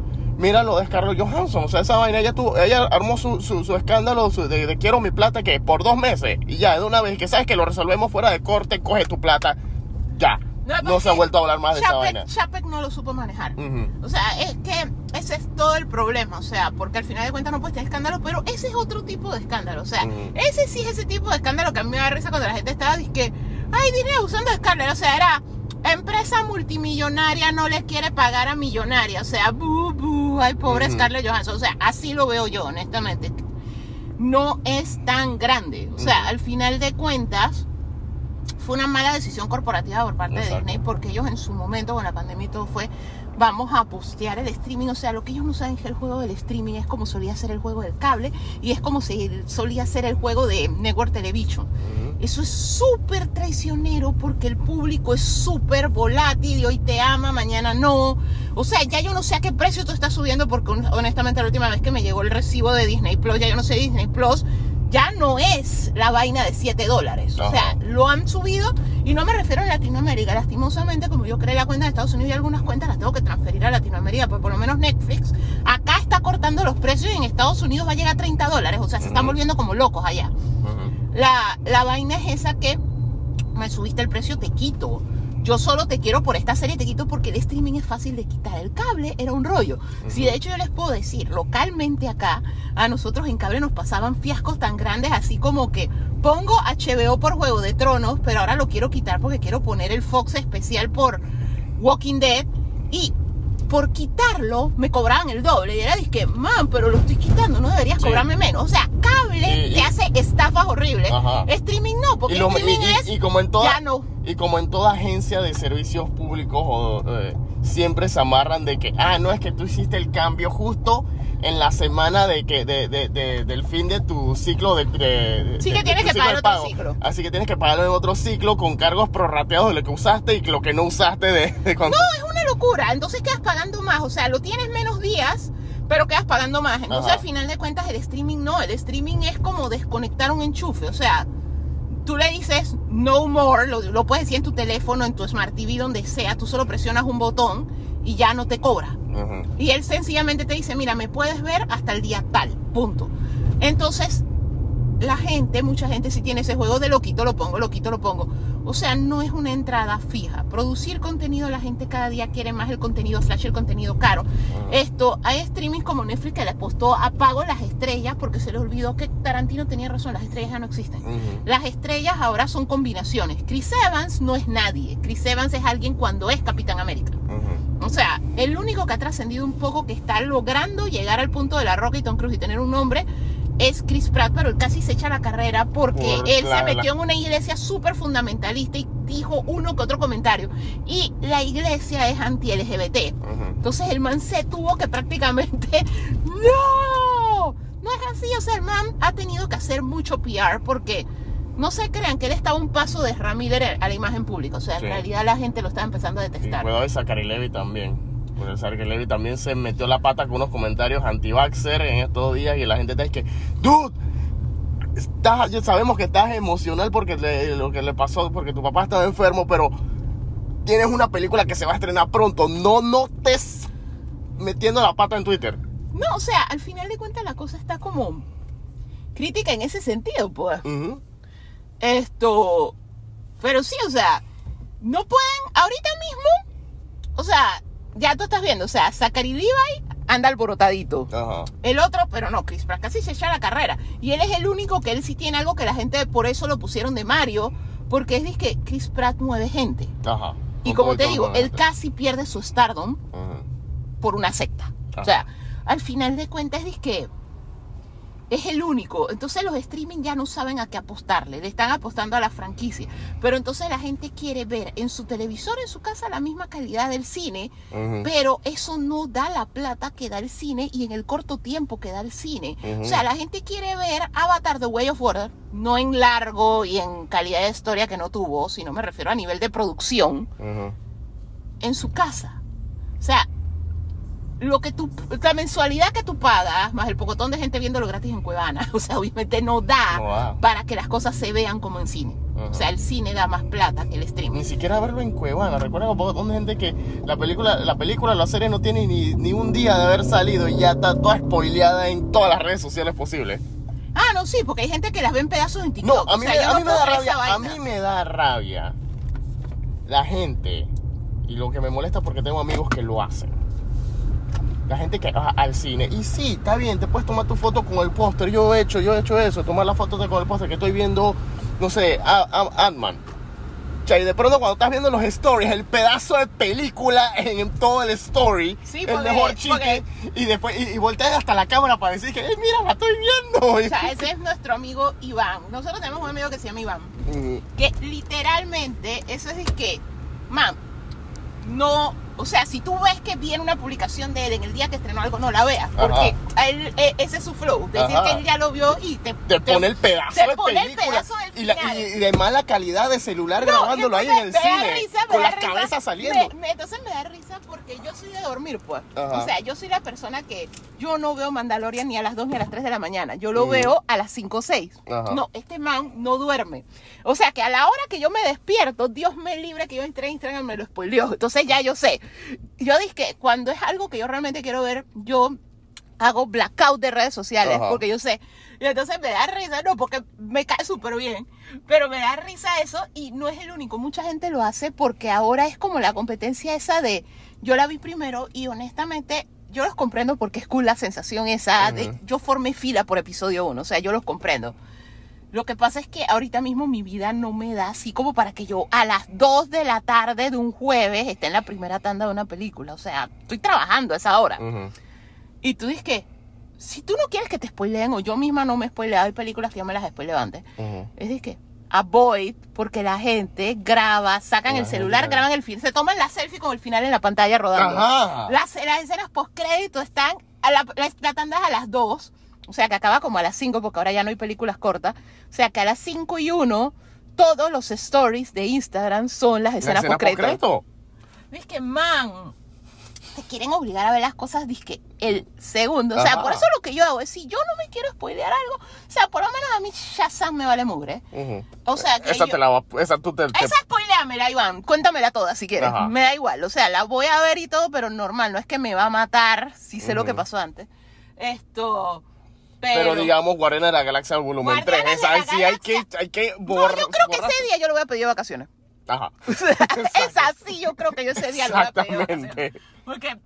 Mira lo de Scarlett Johansson, o sea, esa vaina, ella, tuvo, ella armó su, su, su escándalo su- de, de quiero mi plata que por dos meses y ya, de una vez que sabes que lo resolvemos fuera de corte, coge tu plata, ya. No, se ha vuelto a hablar más de esa vaina. Chapek no lo supo manejar. O sea, es que ese es todo el problema, o sea, porque al final de cuentas no puedes tener escándalo, pero ese es otro tipo de escándalo, o sea, ese sí es ese tipo de escándalo que a mí me da risa cuando la gente estaba que, ay, dinero usando Scarlett, o sea, era empresa multimillonaria no le quiere pagar a millonaria, o sea, bu, bu, ay, pobre. Scarlett Johansson, o sea, así lo veo yo, honestamente. No es tan grande, o sea, al final de cuentas fue una mala decisión corporativa por parte de. Disney porque ellos en su momento con la pandemia y todo fue vamos a postear el streaming o sea lo que ellos no saben es que el juego del streaming es como solía ser el juego del cable y es como se solía ser el juego de Network Television eso es súper traicionero porque el público es súper volátil y hoy te ama, mañana no. O sea, ya yo no sé a qué precio tú estás subiendo porque hon- honestamente la última vez que me llegó el recibo de Disney Plus, ya yo no sé Disney Plus, ya no es la vaina de 7 dólares. O sea, lo han subido y no me refiero a Latinoamérica. Lastimosamente, como yo creé la cuenta de Estados Unidos y algunas cuentas las tengo que transferir a Latinoamérica, pero por lo menos Netflix acá está cortando los precios y en Estados Unidos va a llegar a 30 dólares. O sea, se están volviendo como locos allá. La, la vaina es esa que me subiste el precio, te quito. Yo solo te quiero por esta serie, te quito porque el streaming es fácil de quitar. El cable era un rollo. Si de hecho yo les puedo decir, localmente acá, a nosotros en cable nos pasaban fiascos tan grandes así como que pongo HBO por Juego de Tronos, pero ahora lo quiero quitar porque quiero poner el Fox especial por Walking Dead y por quitarlo me cobraban el doble. Y era que, man, pero lo estoy quitando, no deberías Sí. cobrarme menos. O sea, cable Y- te hace estafas horribles. Ajá. Streaming no, porque y, lo- streaming y- y- es. y como en toda, ya no. y como en toda agencia de servicios públicos o, eh, siempre se amarran de que ah no es que tú hiciste el cambio justo en la semana de que de, de- de- del fin de tu ciclo de, Sí que tienes que pagar otro ciclo. así que tienes que pagarlo en otro ciclo con cargos prorrateados de lo que usaste y lo que no usaste de, de cuando No, es una locura. Entonces quedas pagando más. O sea, lo tienes menos días, pero quedas pagando más. Entonces, Ajá. al final de cuentas, el streaming no. El streaming es como desconectar un enchufe. O sea, tú le dices no more, lo, lo puedes decir en tu teléfono, en tu Smart TV, donde sea. Tú solo presionas un botón y ya no te cobra. Y él sencillamente te dice, mira, me puedes ver hasta el día tal, punto. Entonces, la gente, mucha gente sí tiene ese juego de lo quito, lo pongo, lo quito, lo pongo. O sea, no es una entrada fija. Producir contenido, la gente cada día quiere más el contenido flash, el contenido caro. Esto, hay streaming como Netflix que le apostó a pago las estrellas porque se le olvidó que Tarantino tenía razón, las estrellas ya no existen. Las estrellas ahora son combinaciones. Chris Evans no es nadie. Chris Evans es alguien cuando es Capitán América. O sea, el único que ha trascendido un poco, que está logrando llegar al punto de la Roca y Tom Cruise y tener un nombre, es Chris Pratt, pero él casi se echa la carrera porque Por él la- se metió la- en una iglesia súper fundamentalista y dijo uno que otro comentario. Y la iglesia es anti-LGBT. Entonces el man se tuvo que prácticamente... ¡No! No es así, o sea, el man ha tenido que hacer mucho PR porque... No se crean que él estaba un paso de Ramírez a la imagen pública. O sea, en realidad la gente lo está empezando a Y detestar. cuidado de Zachary Levy también. Porque Zachary Levy también se metió la pata con unos comentarios anti-vaxxer en estos días y la gente está que, dude, estás, ya sabemos que estás emocional porque le- lo que le pasó, porque tu papá estaba enfermo, pero tienes una película que se va a estrenar pronto. No, no estés metiendo la pata en Twitter. No, o sea, al final de cuentas la cosa está como crítica en ese sentido, pues. Esto, pero sí, o sea, no pueden, ahorita mismo, o sea, ya tú estás viendo, o sea, Zachary Levi anda alborotadito. Ajá. El otro, pero no, Chris Pratt casi se echa la carrera. Y él es el único que él sí tiene algo que la gente por eso lo pusieron de Mario, porque es que Chris Pratt mueve gente. Ajá. Y como te digo, él casi pierde su stardom por una secta. O sea, al final de cuentas es que es el único. Entonces los streaming ya no saben a qué apostarle, le están apostando a la franquicia. Pero entonces la gente quiere ver en su televisor, en su casa, la misma calidad del cine, pero eso no da la plata que da el cine y en el corto tiempo que da el cine. O sea, la gente quiere ver Avatar The Way of Water, no en largo y en calidad de historia que no tuvo, sino me refiero a nivel de producción en su casa. O sea, lo que tú, la mensualidad que tú pagas, más el pocotón de gente viéndolo gratis en Cuevana, o sea, obviamente no da No da. para que las cosas se vean como en cine. O sea, el cine da más plata que el Ni streaming. siquiera verlo en Cuevana. Recuerda un poco donde gente que la película, la película, la serie no tiene ni, ni un día de haber salido y ya está toda spoileada en todas las redes sociales posibles. Ah, no, sí, porque hay gente que las ve en pedazos en No, TikTok. a mí, o sea, me, yo a no mí me da rabia, a mí me da rabia la gente y lo que me molesta porque tengo amigos que lo hacen. La gente que va al cine. Y sí, está bien, te puedes tomar tu foto con el póster. Yo he hecho, yo he hecho eso, tomar la foto de- con el póster que estoy viendo, no sé, Ant-Man. Y de pronto cuando estás viendo los stories, el pedazo de película en, en todo el story, Sí, el mejor chiste, y después y, y volteas hasta la cámara para decir que, "Eh, mira, la estoy viendo. O sea, ese es nuestro amigo Iván. Nosotros tenemos un amigo que se llama Iván. Mm, que literalmente eso es que, man, no, o sea, si tú ves que viene una publicación de él en el día que estrenó algo, no la veas, porque él, eh, ese es su flow, decir Ajá. que él ya lo vio y te, te pone el pedazo te de pone el película pedazo del y, la- final. y- y de mala calidad de celular No, grabándolo ahí en el me da cine risa, me con da las risa. cabezas saliendo Me- me- entonces me da risa porque yo soy de dormir, pues. Ajá. O sea, yo soy la persona que yo no veo Mandalorian ni a las 2 ni a las 3 de la mañana. Yo lo Mm. veo a las 5 o 6. Ajá. No, este man no duerme. O sea, que a la hora que yo me despierto, Dios me libre que yo entré en Instagram me lo spoileó. Entonces ya yo sé. Yo dije que cuando es algo que yo realmente quiero ver, yo hago blackout de redes sociales Ajá. porque yo sé. Y entonces me da risa, no, porque me cae súper bien, pero me da risa eso y no es el único. Mucha gente lo hace porque ahora es como la competencia esa de yo la vi primero y honestamente yo los comprendo porque es cool la sensación esa de yo formé fila por episodio uno, o sea, yo los comprendo. Lo que pasa es que ahorita mismo mi vida no me da así como para que yo a las 2 de la tarde de un jueves esté en la primera tanda de una película. O sea, estoy trabajando a esa hora. Y tú dices que, si tú no quieres que te spoileen, o yo misma no me he spoileado, hay películas que yo me las spoileo antes. Es de que, avoid, porque la gente graba, sacan La el gente celular, graba. graban el final, se toman la selfie con el final en la pantalla rodando. Ajá. Las, las escenas post-crédito están, a la, la, la tanda es a las 2, o sea que acaba como a las 5, porque ahora ya no hay películas cortas. O sea que a las 5 y 1, todos los stories de Instagram son las La escenas escena postcrédito. Es que, man, te quieren obligar a ver las cosas, que el segundo. O sea, Ajá. por eso lo que yo hago es, si yo no me quiero spoilear algo, o sea, por lo menos a mí Shazam me vale mugre. O sea, que Esa yo- te la va, esa tú te, te- Esa spoileamela, Iván. Cuéntamela toda si quieres. Ajá. Me da igual. O sea, la voy a ver y todo, pero normal. No es que me va a matar si sé lo que pasó antes. Esto. Pero, digamos Guardianes de la Galaxia volumen 3, Guardianes de esa sí hay que, hay que No, borrar. yo creo que ese día yo lo voy a pedir vacaciones. Ajá. es así, yo creo que yo ese día lo voy a pedir vacaciones. Exactamente. Porque,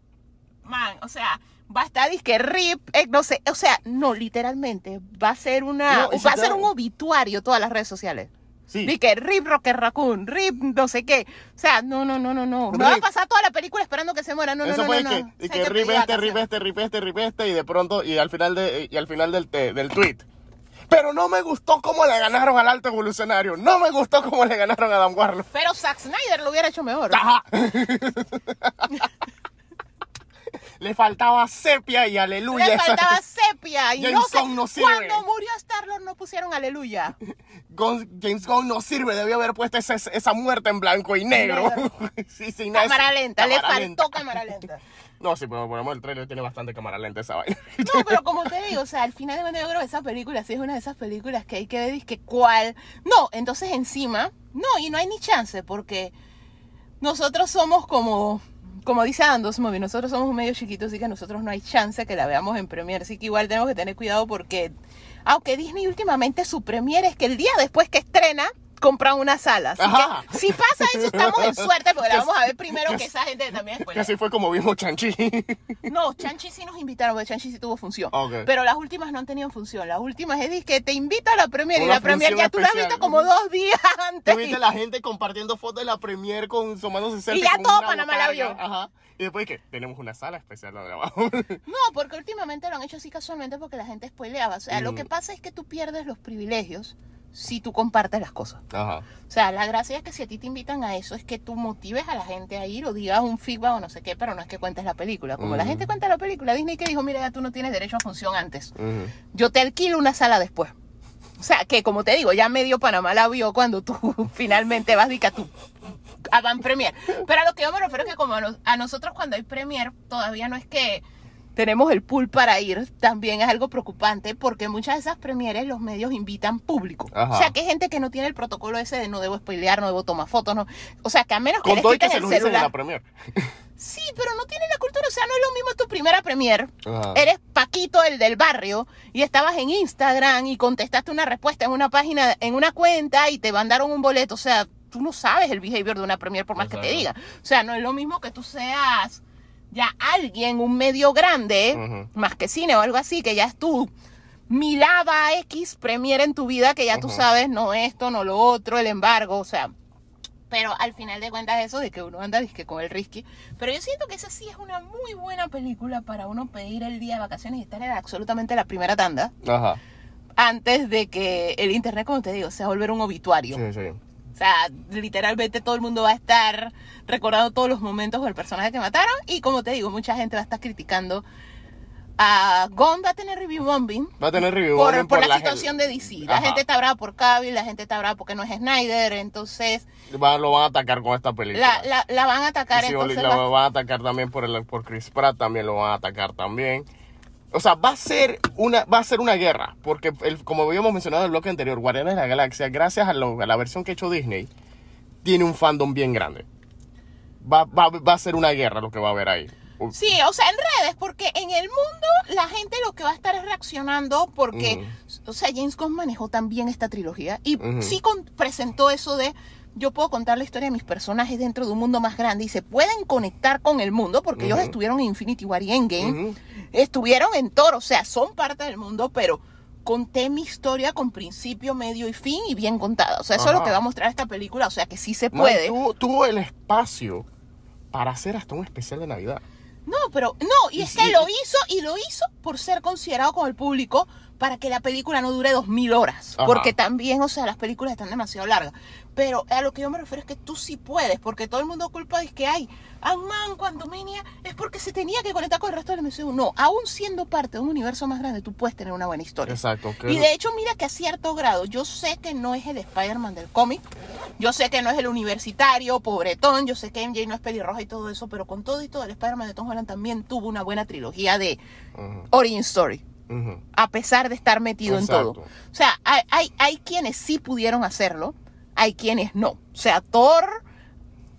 man, o sea, va a estar disque rip, eh, no sé, o sea, no, literalmente, va a ser una, No, va a ser un obituario todas las redes sociales. Sí. Disque rip Rocket Raccoon, rip no sé qué. O sea, no, no, no, no, no. Me va a pasar toda la película esperando que se muera. No, no, Eso no, fue no, que, no. y que pedir rip este, rip este, rip este, rip este, y de pronto, y al final de, y al final del, te- del tweet. Pero no me gustó cómo le ganaron al alto evolucionario. No me gustó cómo le ganaron a Adam Warlock. Pero Zack Snyder lo hubiera hecho mejor. Ajá. le faltaba sepia y aleluya. Le faltaba sepia y James no sé, Gunn no sirve. cuando murió Star-Lord no pusieron aleluya. James Gunn no sirve, debió haber puesto esa, esa muerte en blanco y negro. sí, nada- Cámara lenta, le faltó lenta. cámara lenta. No, sí, pero ejemplo, el trailer tiene bastante cámara lenta esa vaina. No, pero como te digo, o sea, al final de cuentas yo creo que esa película sí es una de esas películas que hay que ver que cuál. No, entonces encima, no, y no hay ni chance porque nosotros somos como, como dice Andos Movie, nosotros somos un medio chiquito, así que nosotros no hay chance que la veamos en Premiere, así que igual tenemos que tener cuidado porque, aunque Disney últimamente su Premiere es que el día después que estrena, compran una sala. Así Ajá. que si pasa eso, estamos en suerte porque la vamos a ver primero que- que esa gente también Que así fue como vimos Chanchi. no, Chanchi sí nos invitaron, porque Chanchi sí tuvo función. Ok. Pero las últimas no han tenido función. Las últimas es que te invita a la premier y Una la premier ya tú la has visto como dos días antes. Tuviste la gente compartiendo fotos de la premier con tomándose selfie ya con todo Panamá la vio. Ajá. Y después que tenemos una sala especial donde grabamos. No, porque últimamente lo han hecho así casualmente porque la gente spoileaba. O sea, lo Mm. que pasa es que tú pierdes los privilegios si tú compartes las cosas. Ajá. O sea, la gracia es que si a ti te invitan a eso es que tú motives a la gente a ir o digas un feedback o no sé qué, pero no es que cuentes la película. Como la gente cuenta la película, Disney que dijo, mira, ya tú no tienes derecho a función antes. Yo te alquilo una sala después. O sea, que como te digo, ya medio Panamá la vio cuando tú finalmente vas y que a tu a Van Premier. Pero a lo que yo me refiero es que como a, nos- a nosotros cuando hay Premier, todavía no es que tenemos el pool para ir, también es algo preocupante porque muchas de esas premieres los medios invitan público. Ajá. O sea, que hay gente que no tiene el protocolo ese de no debo spoilear, no debo tomar fotos, no. O sea, que a menos que Con les todo y que se el dicen en la premier. Sí, pero no tiene la cultura, o sea, no es lo mismo tu primera premier Ajá. eres Paquito el del barrio y estabas en Instagram y contestaste una respuesta en una página, en una cuenta y te mandaron un boleto. O sea, tú no sabes el behavior de una premier por más que te diga. O sea, no es lo mismo que tú seas ya alguien, un medio grande, más que cine o algo así, que ya es tu milava X premier en tu vida, que ya tú sabes, no esto, no lo otro, el embargo, o sea. Pero al final de cuentas eso de que uno anda disque con el risky. Pero yo siento que esa sí es una muy buena película para uno pedir el día de vacaciones y estar en absolutamente la primera tanda. Ajá. Antes de que el internet, como te digo, sea volver un obituario. Sí, sí. O sea, literalmente todo el mundo va a estar recordando todos los momentos con el personaje que mataron. Y como te digo, mucha gente va a estar criticando a Gon va a tener review bombing Va a tener review por, bombing por la, situación de DC. La Ajá. gente está brava por Cavill, la gente está brava porque no es Snyder, entonces Va- lo van a atacar con esta película. la, la, la van a atacar. Y si entonces la va- van a atacar también por, el, por Chris Pratt, también lo van a atacar también. O sea, va a ser una, va a ser una guerra, porque el- como habíamos mencionado en el bloque anterior, Guardianes de la Galaxia, gracias a, lo- a la versión que ha hecho Disney, tiene un fandom bien grande. Va, va, va a ser una guerra lo que va a haber ahí. Sí, o sea, en redes, porque en el mundo la gente lo que va a estar es reaccionando porque, o sea, James Gunn manejó también esta trilogía y sí con- presentó eso de yo puedo contar la historia de mis personajes dentro de un mundo más grande y se pueden conectar con el mundo porque ellos estuvieron en Infinity War y Endgame, Ujú. estuvieron en Thor, o sea, son parte del mundo, pero conté mi historia con principio, medio y fin y bien contada. O sea, eso es lo que va a mostrar esta película. O sea, que sí se puede. tuvo, tuvo el espacio para hacer hasta un especial de Navidad. No, pero no, y Y es sí, que lo hizo y lo hizo por ser considerado con el público para que la película no dure dos mil horas. Ajá. Porque también, o sea, las películas están demasiado largas. Pero a lo que yo me refiero es que tú sí puedes, porque todo el mundo culpa de que hay Ant-Man, Quantumania, es porque se tenía que conectar con el resto del MCU. No, aún siendo parte de un universo más grande, tú puedes tener una buena historia. Exacto. Y de hecho, mira que a cierto grado, yo sé que no es el Spider-Man del cómic, yo sé que no es el universitario, pobretón, yo sé que MJ no es pelirroja y todo eso, pero con todo y todo, el Spider-Man de Tom Holland también tuvo una buena trilogía de Ujú, Origin Story, a pesar de estar metido en todo. O sea, hay, hay, hay quienes sí pudieron hacerlo, hay quienes no. O sea, Thor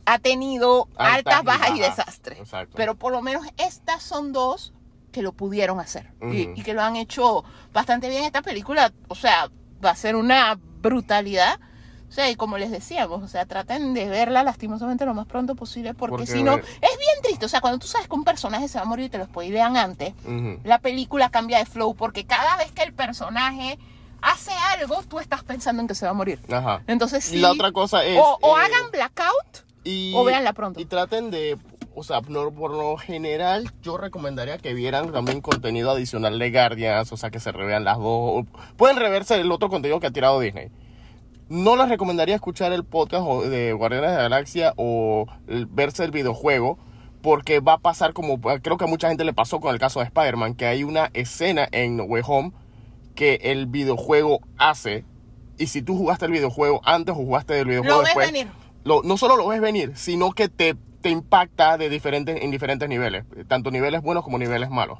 ha tenido Altas altas, y bajas y desastres. Exacto. Pero por lo menos estas son dos que lo pudieron hacer y que lo han hecho bastante bien. Esta película, o sea, va a ser una brutalidad. O sea, y como les decíamos, o sea, traten de verla lastimosamente lo más pronto posible porque, Porque si no, es bien triste. O sea, cuando tú sabes que un personaje se va a morir y te lo spoilean antes, Ujú. la película cambia de flow porque cada vez que el personaje hace algo, tú estás pensando en que se va a morir. Ajá. Entonces sí. Y la otra cosa es. o, o eh, hagan blackout y, o véanla pronto. Y traten de. O sea, no- por lo general, yo recomendaría que vieran también contenido adicional de Guardians, o sea, que se revean las dos. Pueden reverse el otro contenido que ha tirado Disney. No les recomendaría escuchar el podcast o- de Guardianes de la Galaxia o verse el videojuego, porque va a pasar como creo que a mucha gente le pasó con el caso de Spider-Man, que hay una escena en No Way Home que el videojuego hace. Y si tú jugaste el videojuego antes o jugaste el videojuego Lo ves después, venir. lo- no solo lo ves venir, sino que te, te impacta de diferentes, en diferentes niveles, tanto niveles buenos como niveles malos.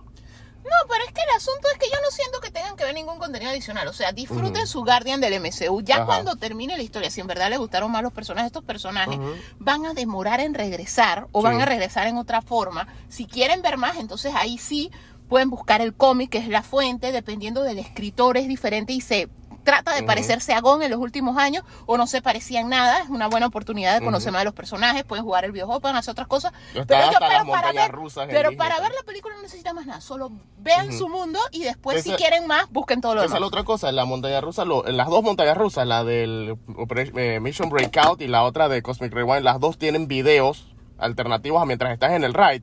No, pero es que el asunto es que yo no siento que tengan que ver ningún contenido adicional. O sea, disfruten su Guardian del MCU. Ya Ajá. cuando termine la historia, si en verdad les gustaron más los personajes, estos personajes van a demorar en regresar o Sí. van a regresar en otra forma. Si quieren ver más, entonces ahí sí pueden buscar el cómic, que es la fuente, dependiendo del escritor, es diferente y se trata de parecerse a Gon en los últimos años o no se parecía en nada. Es una buena oportunidad de conocer más de los personajes, pueden jugar el videojuego, pueden hacer otras cosas. Pero, yo- pero para montañas ver, pero para la película no necesitan más nada, solo vean su mundo y después si quieren más, busquen todo lo Esa es la demás. otra cosa, la montaña rusa, lo- las dos montañas rusas, la del eh, Mission Breakout y la otra de Cosmic Rewind, las dos tienen videos alternativos a mientras estás en el ride.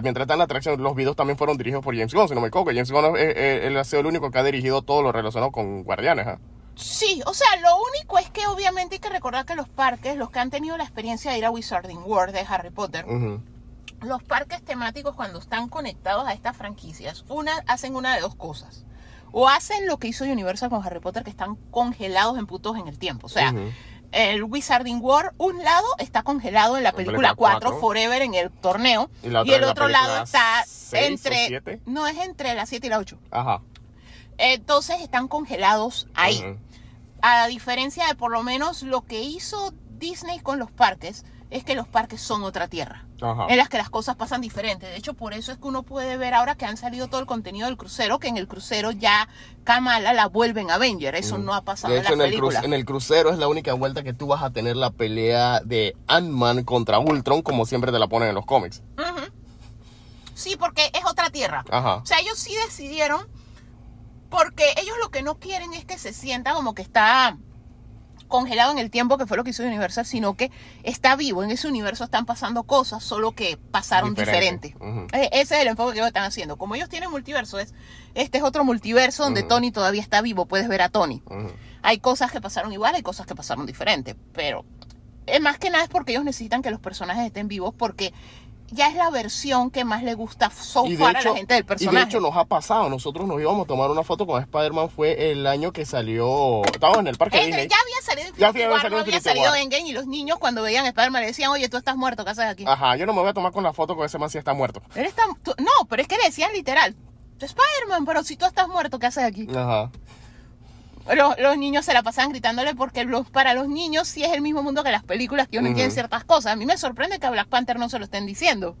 Mientras estás en la atracción, los videos también fueron dirigidos por James Gunn, si no me equivoco. James Gunn eh, eh, él ha sido el único que ha dirigido todo lo relacionado con Guardianes. ¿ah? Sí, o sea, lo único es que obviamente hay que recordar que los parques, los que han tenido la experiencia de ir a Wizarding World de Harry Potter, los parques temáticos cuando están conectados a estas franquicias, una hacen una de dos cosas. O hacen lo que hizo Universal con Harry Potter, que están congelados en putos en el tiempo. O sea. El Wizarding World, un lado está congelado en la La película película 4, cuatro. Forever, en el torneo. Y el otro lado está entre... No, es entre la 7 y la 8. Ajá. Entonces están congelados ahí. Ujú. A diferencia de por lo menos lo que hizo Disney con los parques, es que los parques son otra tierra. Ajá. En las que las cosas pasan diferentes. De hecho, por eso es que uno puede ver ahora que han salido todo el contenido del crucero, que en el crucero ya Kamala la vuelven Avenger. Eso no ha pasado De en la en el, película. en el crucero es la única vuelta que tú vas a tener la pelea de Ant-Man contra Ultron, como siempre te la ponen en los cómics. Ujú. Sí, porque es otra tierra. Ajá. O sea, ellos sí decidieron, porque ellos lo que no quieren es que se sienta como que está congelado en el tiempo, que fue lo que hizo Universal, sino que está vivo. En ese universo están pasando cosas, solo que pasaron Diferente. Eh, Ese es el enfoque que ellos están haciendo. Como ellos tienen multiverso, es, este es otro multiverso donde. Tony todavía está vivo, puedes ver a Tony. Hay cosas que pasaron igual, hay cosas que pasaron diferente, pero eh, más que nada es porque ellos necesitan que los personajes estén vivos, porque ya es la versión que más le gusta so Y a la gente del y personaje. de hecho nos ha pasado, nosotros nos íbamos a tomar una foto con Spider-Man, fue el año que salió, estábamos en el parque Disney. ya había salido Infinity Ya había War, salido no había salido. Endgame y los niños cuando veían Spider-Man le decían, oye, tú estás muerto, ¿qué haces aquí? Ajá, yo no me voy a tomar con la foto con ese man si está muerto. Él está, tú- no, pero es que le decían literal, Spider-Man, pero si tú estás muerto, ¿qué haces aquí? Ajá. Los, los niños se la pasaban gritándole porque los, para los niños sí es el mismo mundo que las películas que uno Ujú. entiende ciertas cosas. A mí me sorprende que a Black Panther no se lo estén diciendo.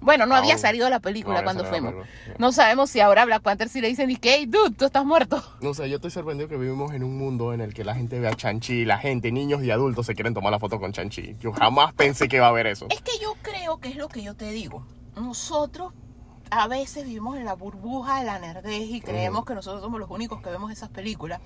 Bueno, no Aún. había salido la película No cuando fuimos. No sabemos si ahora a Black Panther sí le dicen, y hey, dude, tú estás muerto. No sé, yo estoy sorprendido que vivimos en un mundo en el que la gente ve a Chanchi, la gente, niños y adultos se quieren tomar la foto con Chanchi. Yo jamás pensé que iba a haber eso. Es que yo creo que es lo que yo te digo. Nosotros a veces vivimos en la burbuja de la nerdez y creemos que nosotros somos los únicos que vemos esas películas.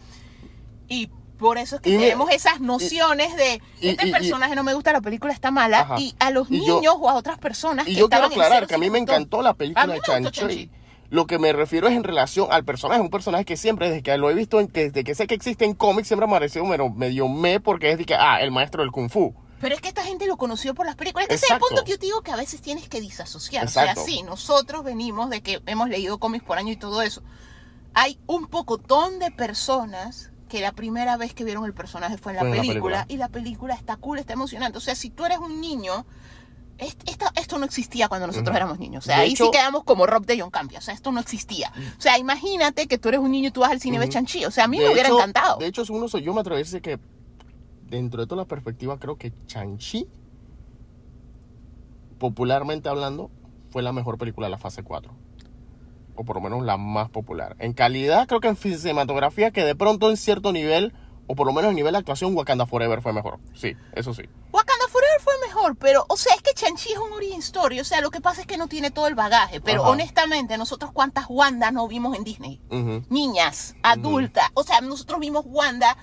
Y por eso es que Y tenemos esas nociones de este y- personaje no me gusta, la película está mala. Ajá. Y a los yo- niños o a otras personas Y que yo quiero estaban aclarar que a mí me encantó la película de Chanchi. Lo que me refiero es en relación al personaje, un personaje que siempre, desde que lo he visto, desde que sé que existe en cómics, siempre me ha parecido medio, medio me, porque es de que, ah, el maestro del kung fu. Pero es que esta gente lo conoció por las películas. Este es el punto que yo te digo que a veces tienes que disasociar. Exacto. O sea, sí, nosotros venimos de que hemos leído cómics por año y todo eso. Hay un pocotón de personas que la primera vez que vieron el personaje fue en la, Fue en la película, y la película está cool, está emocionante. O sea, si tú eres un niño, esta- esto no existía cuando nosotros éramos niños. O sea, De ahí sí quedamos como Rob de John Campia. O sea, esto no existía. O sea, imagínate que tú eres un niño y tú vas al cine ves Ujú. Chanchi. O sea, a mí me hubiera hecho- encantado. De hecho, uno soy yo, me atrevería a decir que, dentro de toda la perspectiva, creo que Chanchi, popularmente hablando, fue la mejor película de la fase 4. O por lo menos la más popular. En calidad, creo que en cinematografía, que de pronto en cierto nivel, o por lo menos en nivel de actuación, Wakanda Forever fue mejor. Sí, eso sí. Wakanda Forever fue mejor, pero, o sea, es que Chanchi es un origin story, o sea, lo que pasa es que no tiene todo el bagaje, pero Ajá. honestamente, nosotros cuántas Wanda no vimos en Disney, niñas, adultas, o sea, nosotros vimos Wanda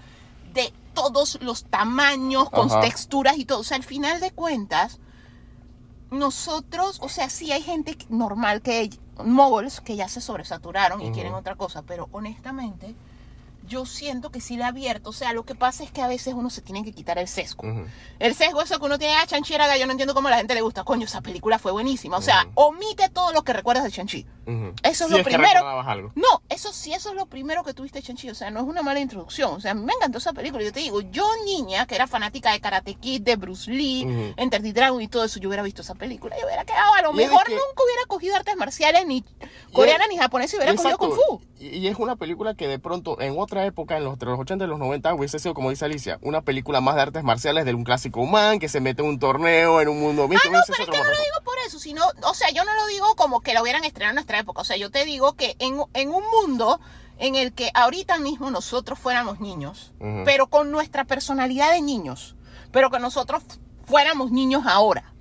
de todos los tamaños, con Ajá. texturas y todo, o sea, al final de cuentas, nosotros, o sea, sí hay gente normal que, moguls, que ya se sobresaturaron y quieren otra cosa, pero honestamente, yo siento que sí le ha abierto, o sea, lo que pasa es que a veces uno se tiene que quitar el sesgo. El sesgo eso que uno tiene a Chanchi era yo no entiendo cómo a la gente le gusta. Coño, esa película fue buenísima. O sea, omite todo lo que recuerdas de Chanchi. Eso es lo primero. algo. No, eso sí, eso es lo primero que tuviste de Chanchi. O sea, no es una mala introducción. O sea, me encantó esa película. Yo te digo, yo niña, que era fanática de Karate Kid, de Bruce Lee. Enter the Dragon y todo eso, yo hubiera visto esa película. Yo hubiera quedado, a lo es mejor que- nunca hubiera cogido artes marciales, ni coreana, ni japonesa, y hubiera cogido Exacto. Kung Fu. Y es una película que de pronto, en otra época, en los, entre los 80 y los 90, hubiese sido, como dice Alicia, una película más de artes marciales de un clásico humano que se mete en un torneo, en un mundo mixto. Ah, no, pero es que no lo digo por eso, sino, o sea, yo no lo digo como que la hubieran estrenado en nuestra época, o sea, yo te digo que en, en un mundo en el que ahorita mismo nosotros fuéramos niños, pero con nuestra personalidad de niños, pero que nosotros fuéramos niños ahora,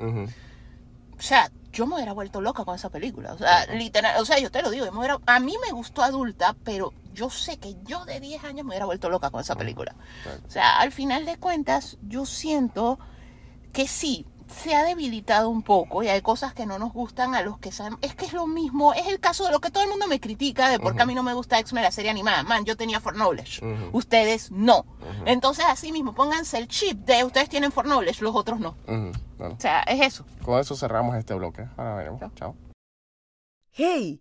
o sea, yo me hubiera vuelto loca con esa película, o sea, literal, o sea, yo te lo digo, yo me hubiera- a mí me gustó adulta, pero yo sé que yo de 10 años me hubiera vuelto loca con esa película. Claro. O sea, al final de cuentas, yo siento que sí, se ha debilitado un poco y hay cosas que no nos gustan a los que saben. Es que es lo mismo, es el caso de lo que todo el mundo me critica de por qué a mí no me gusta X-Men, la serie animada. Man, yo tenía For Knowledge, ustedes no. Entonces, así mismo, pónganse el chip de ustedes tienen For Knowledge, los otros no. Bueno, O sea, es eso. con eso cerramos este bloque. Ahora veremos. Chao. ¡Hey!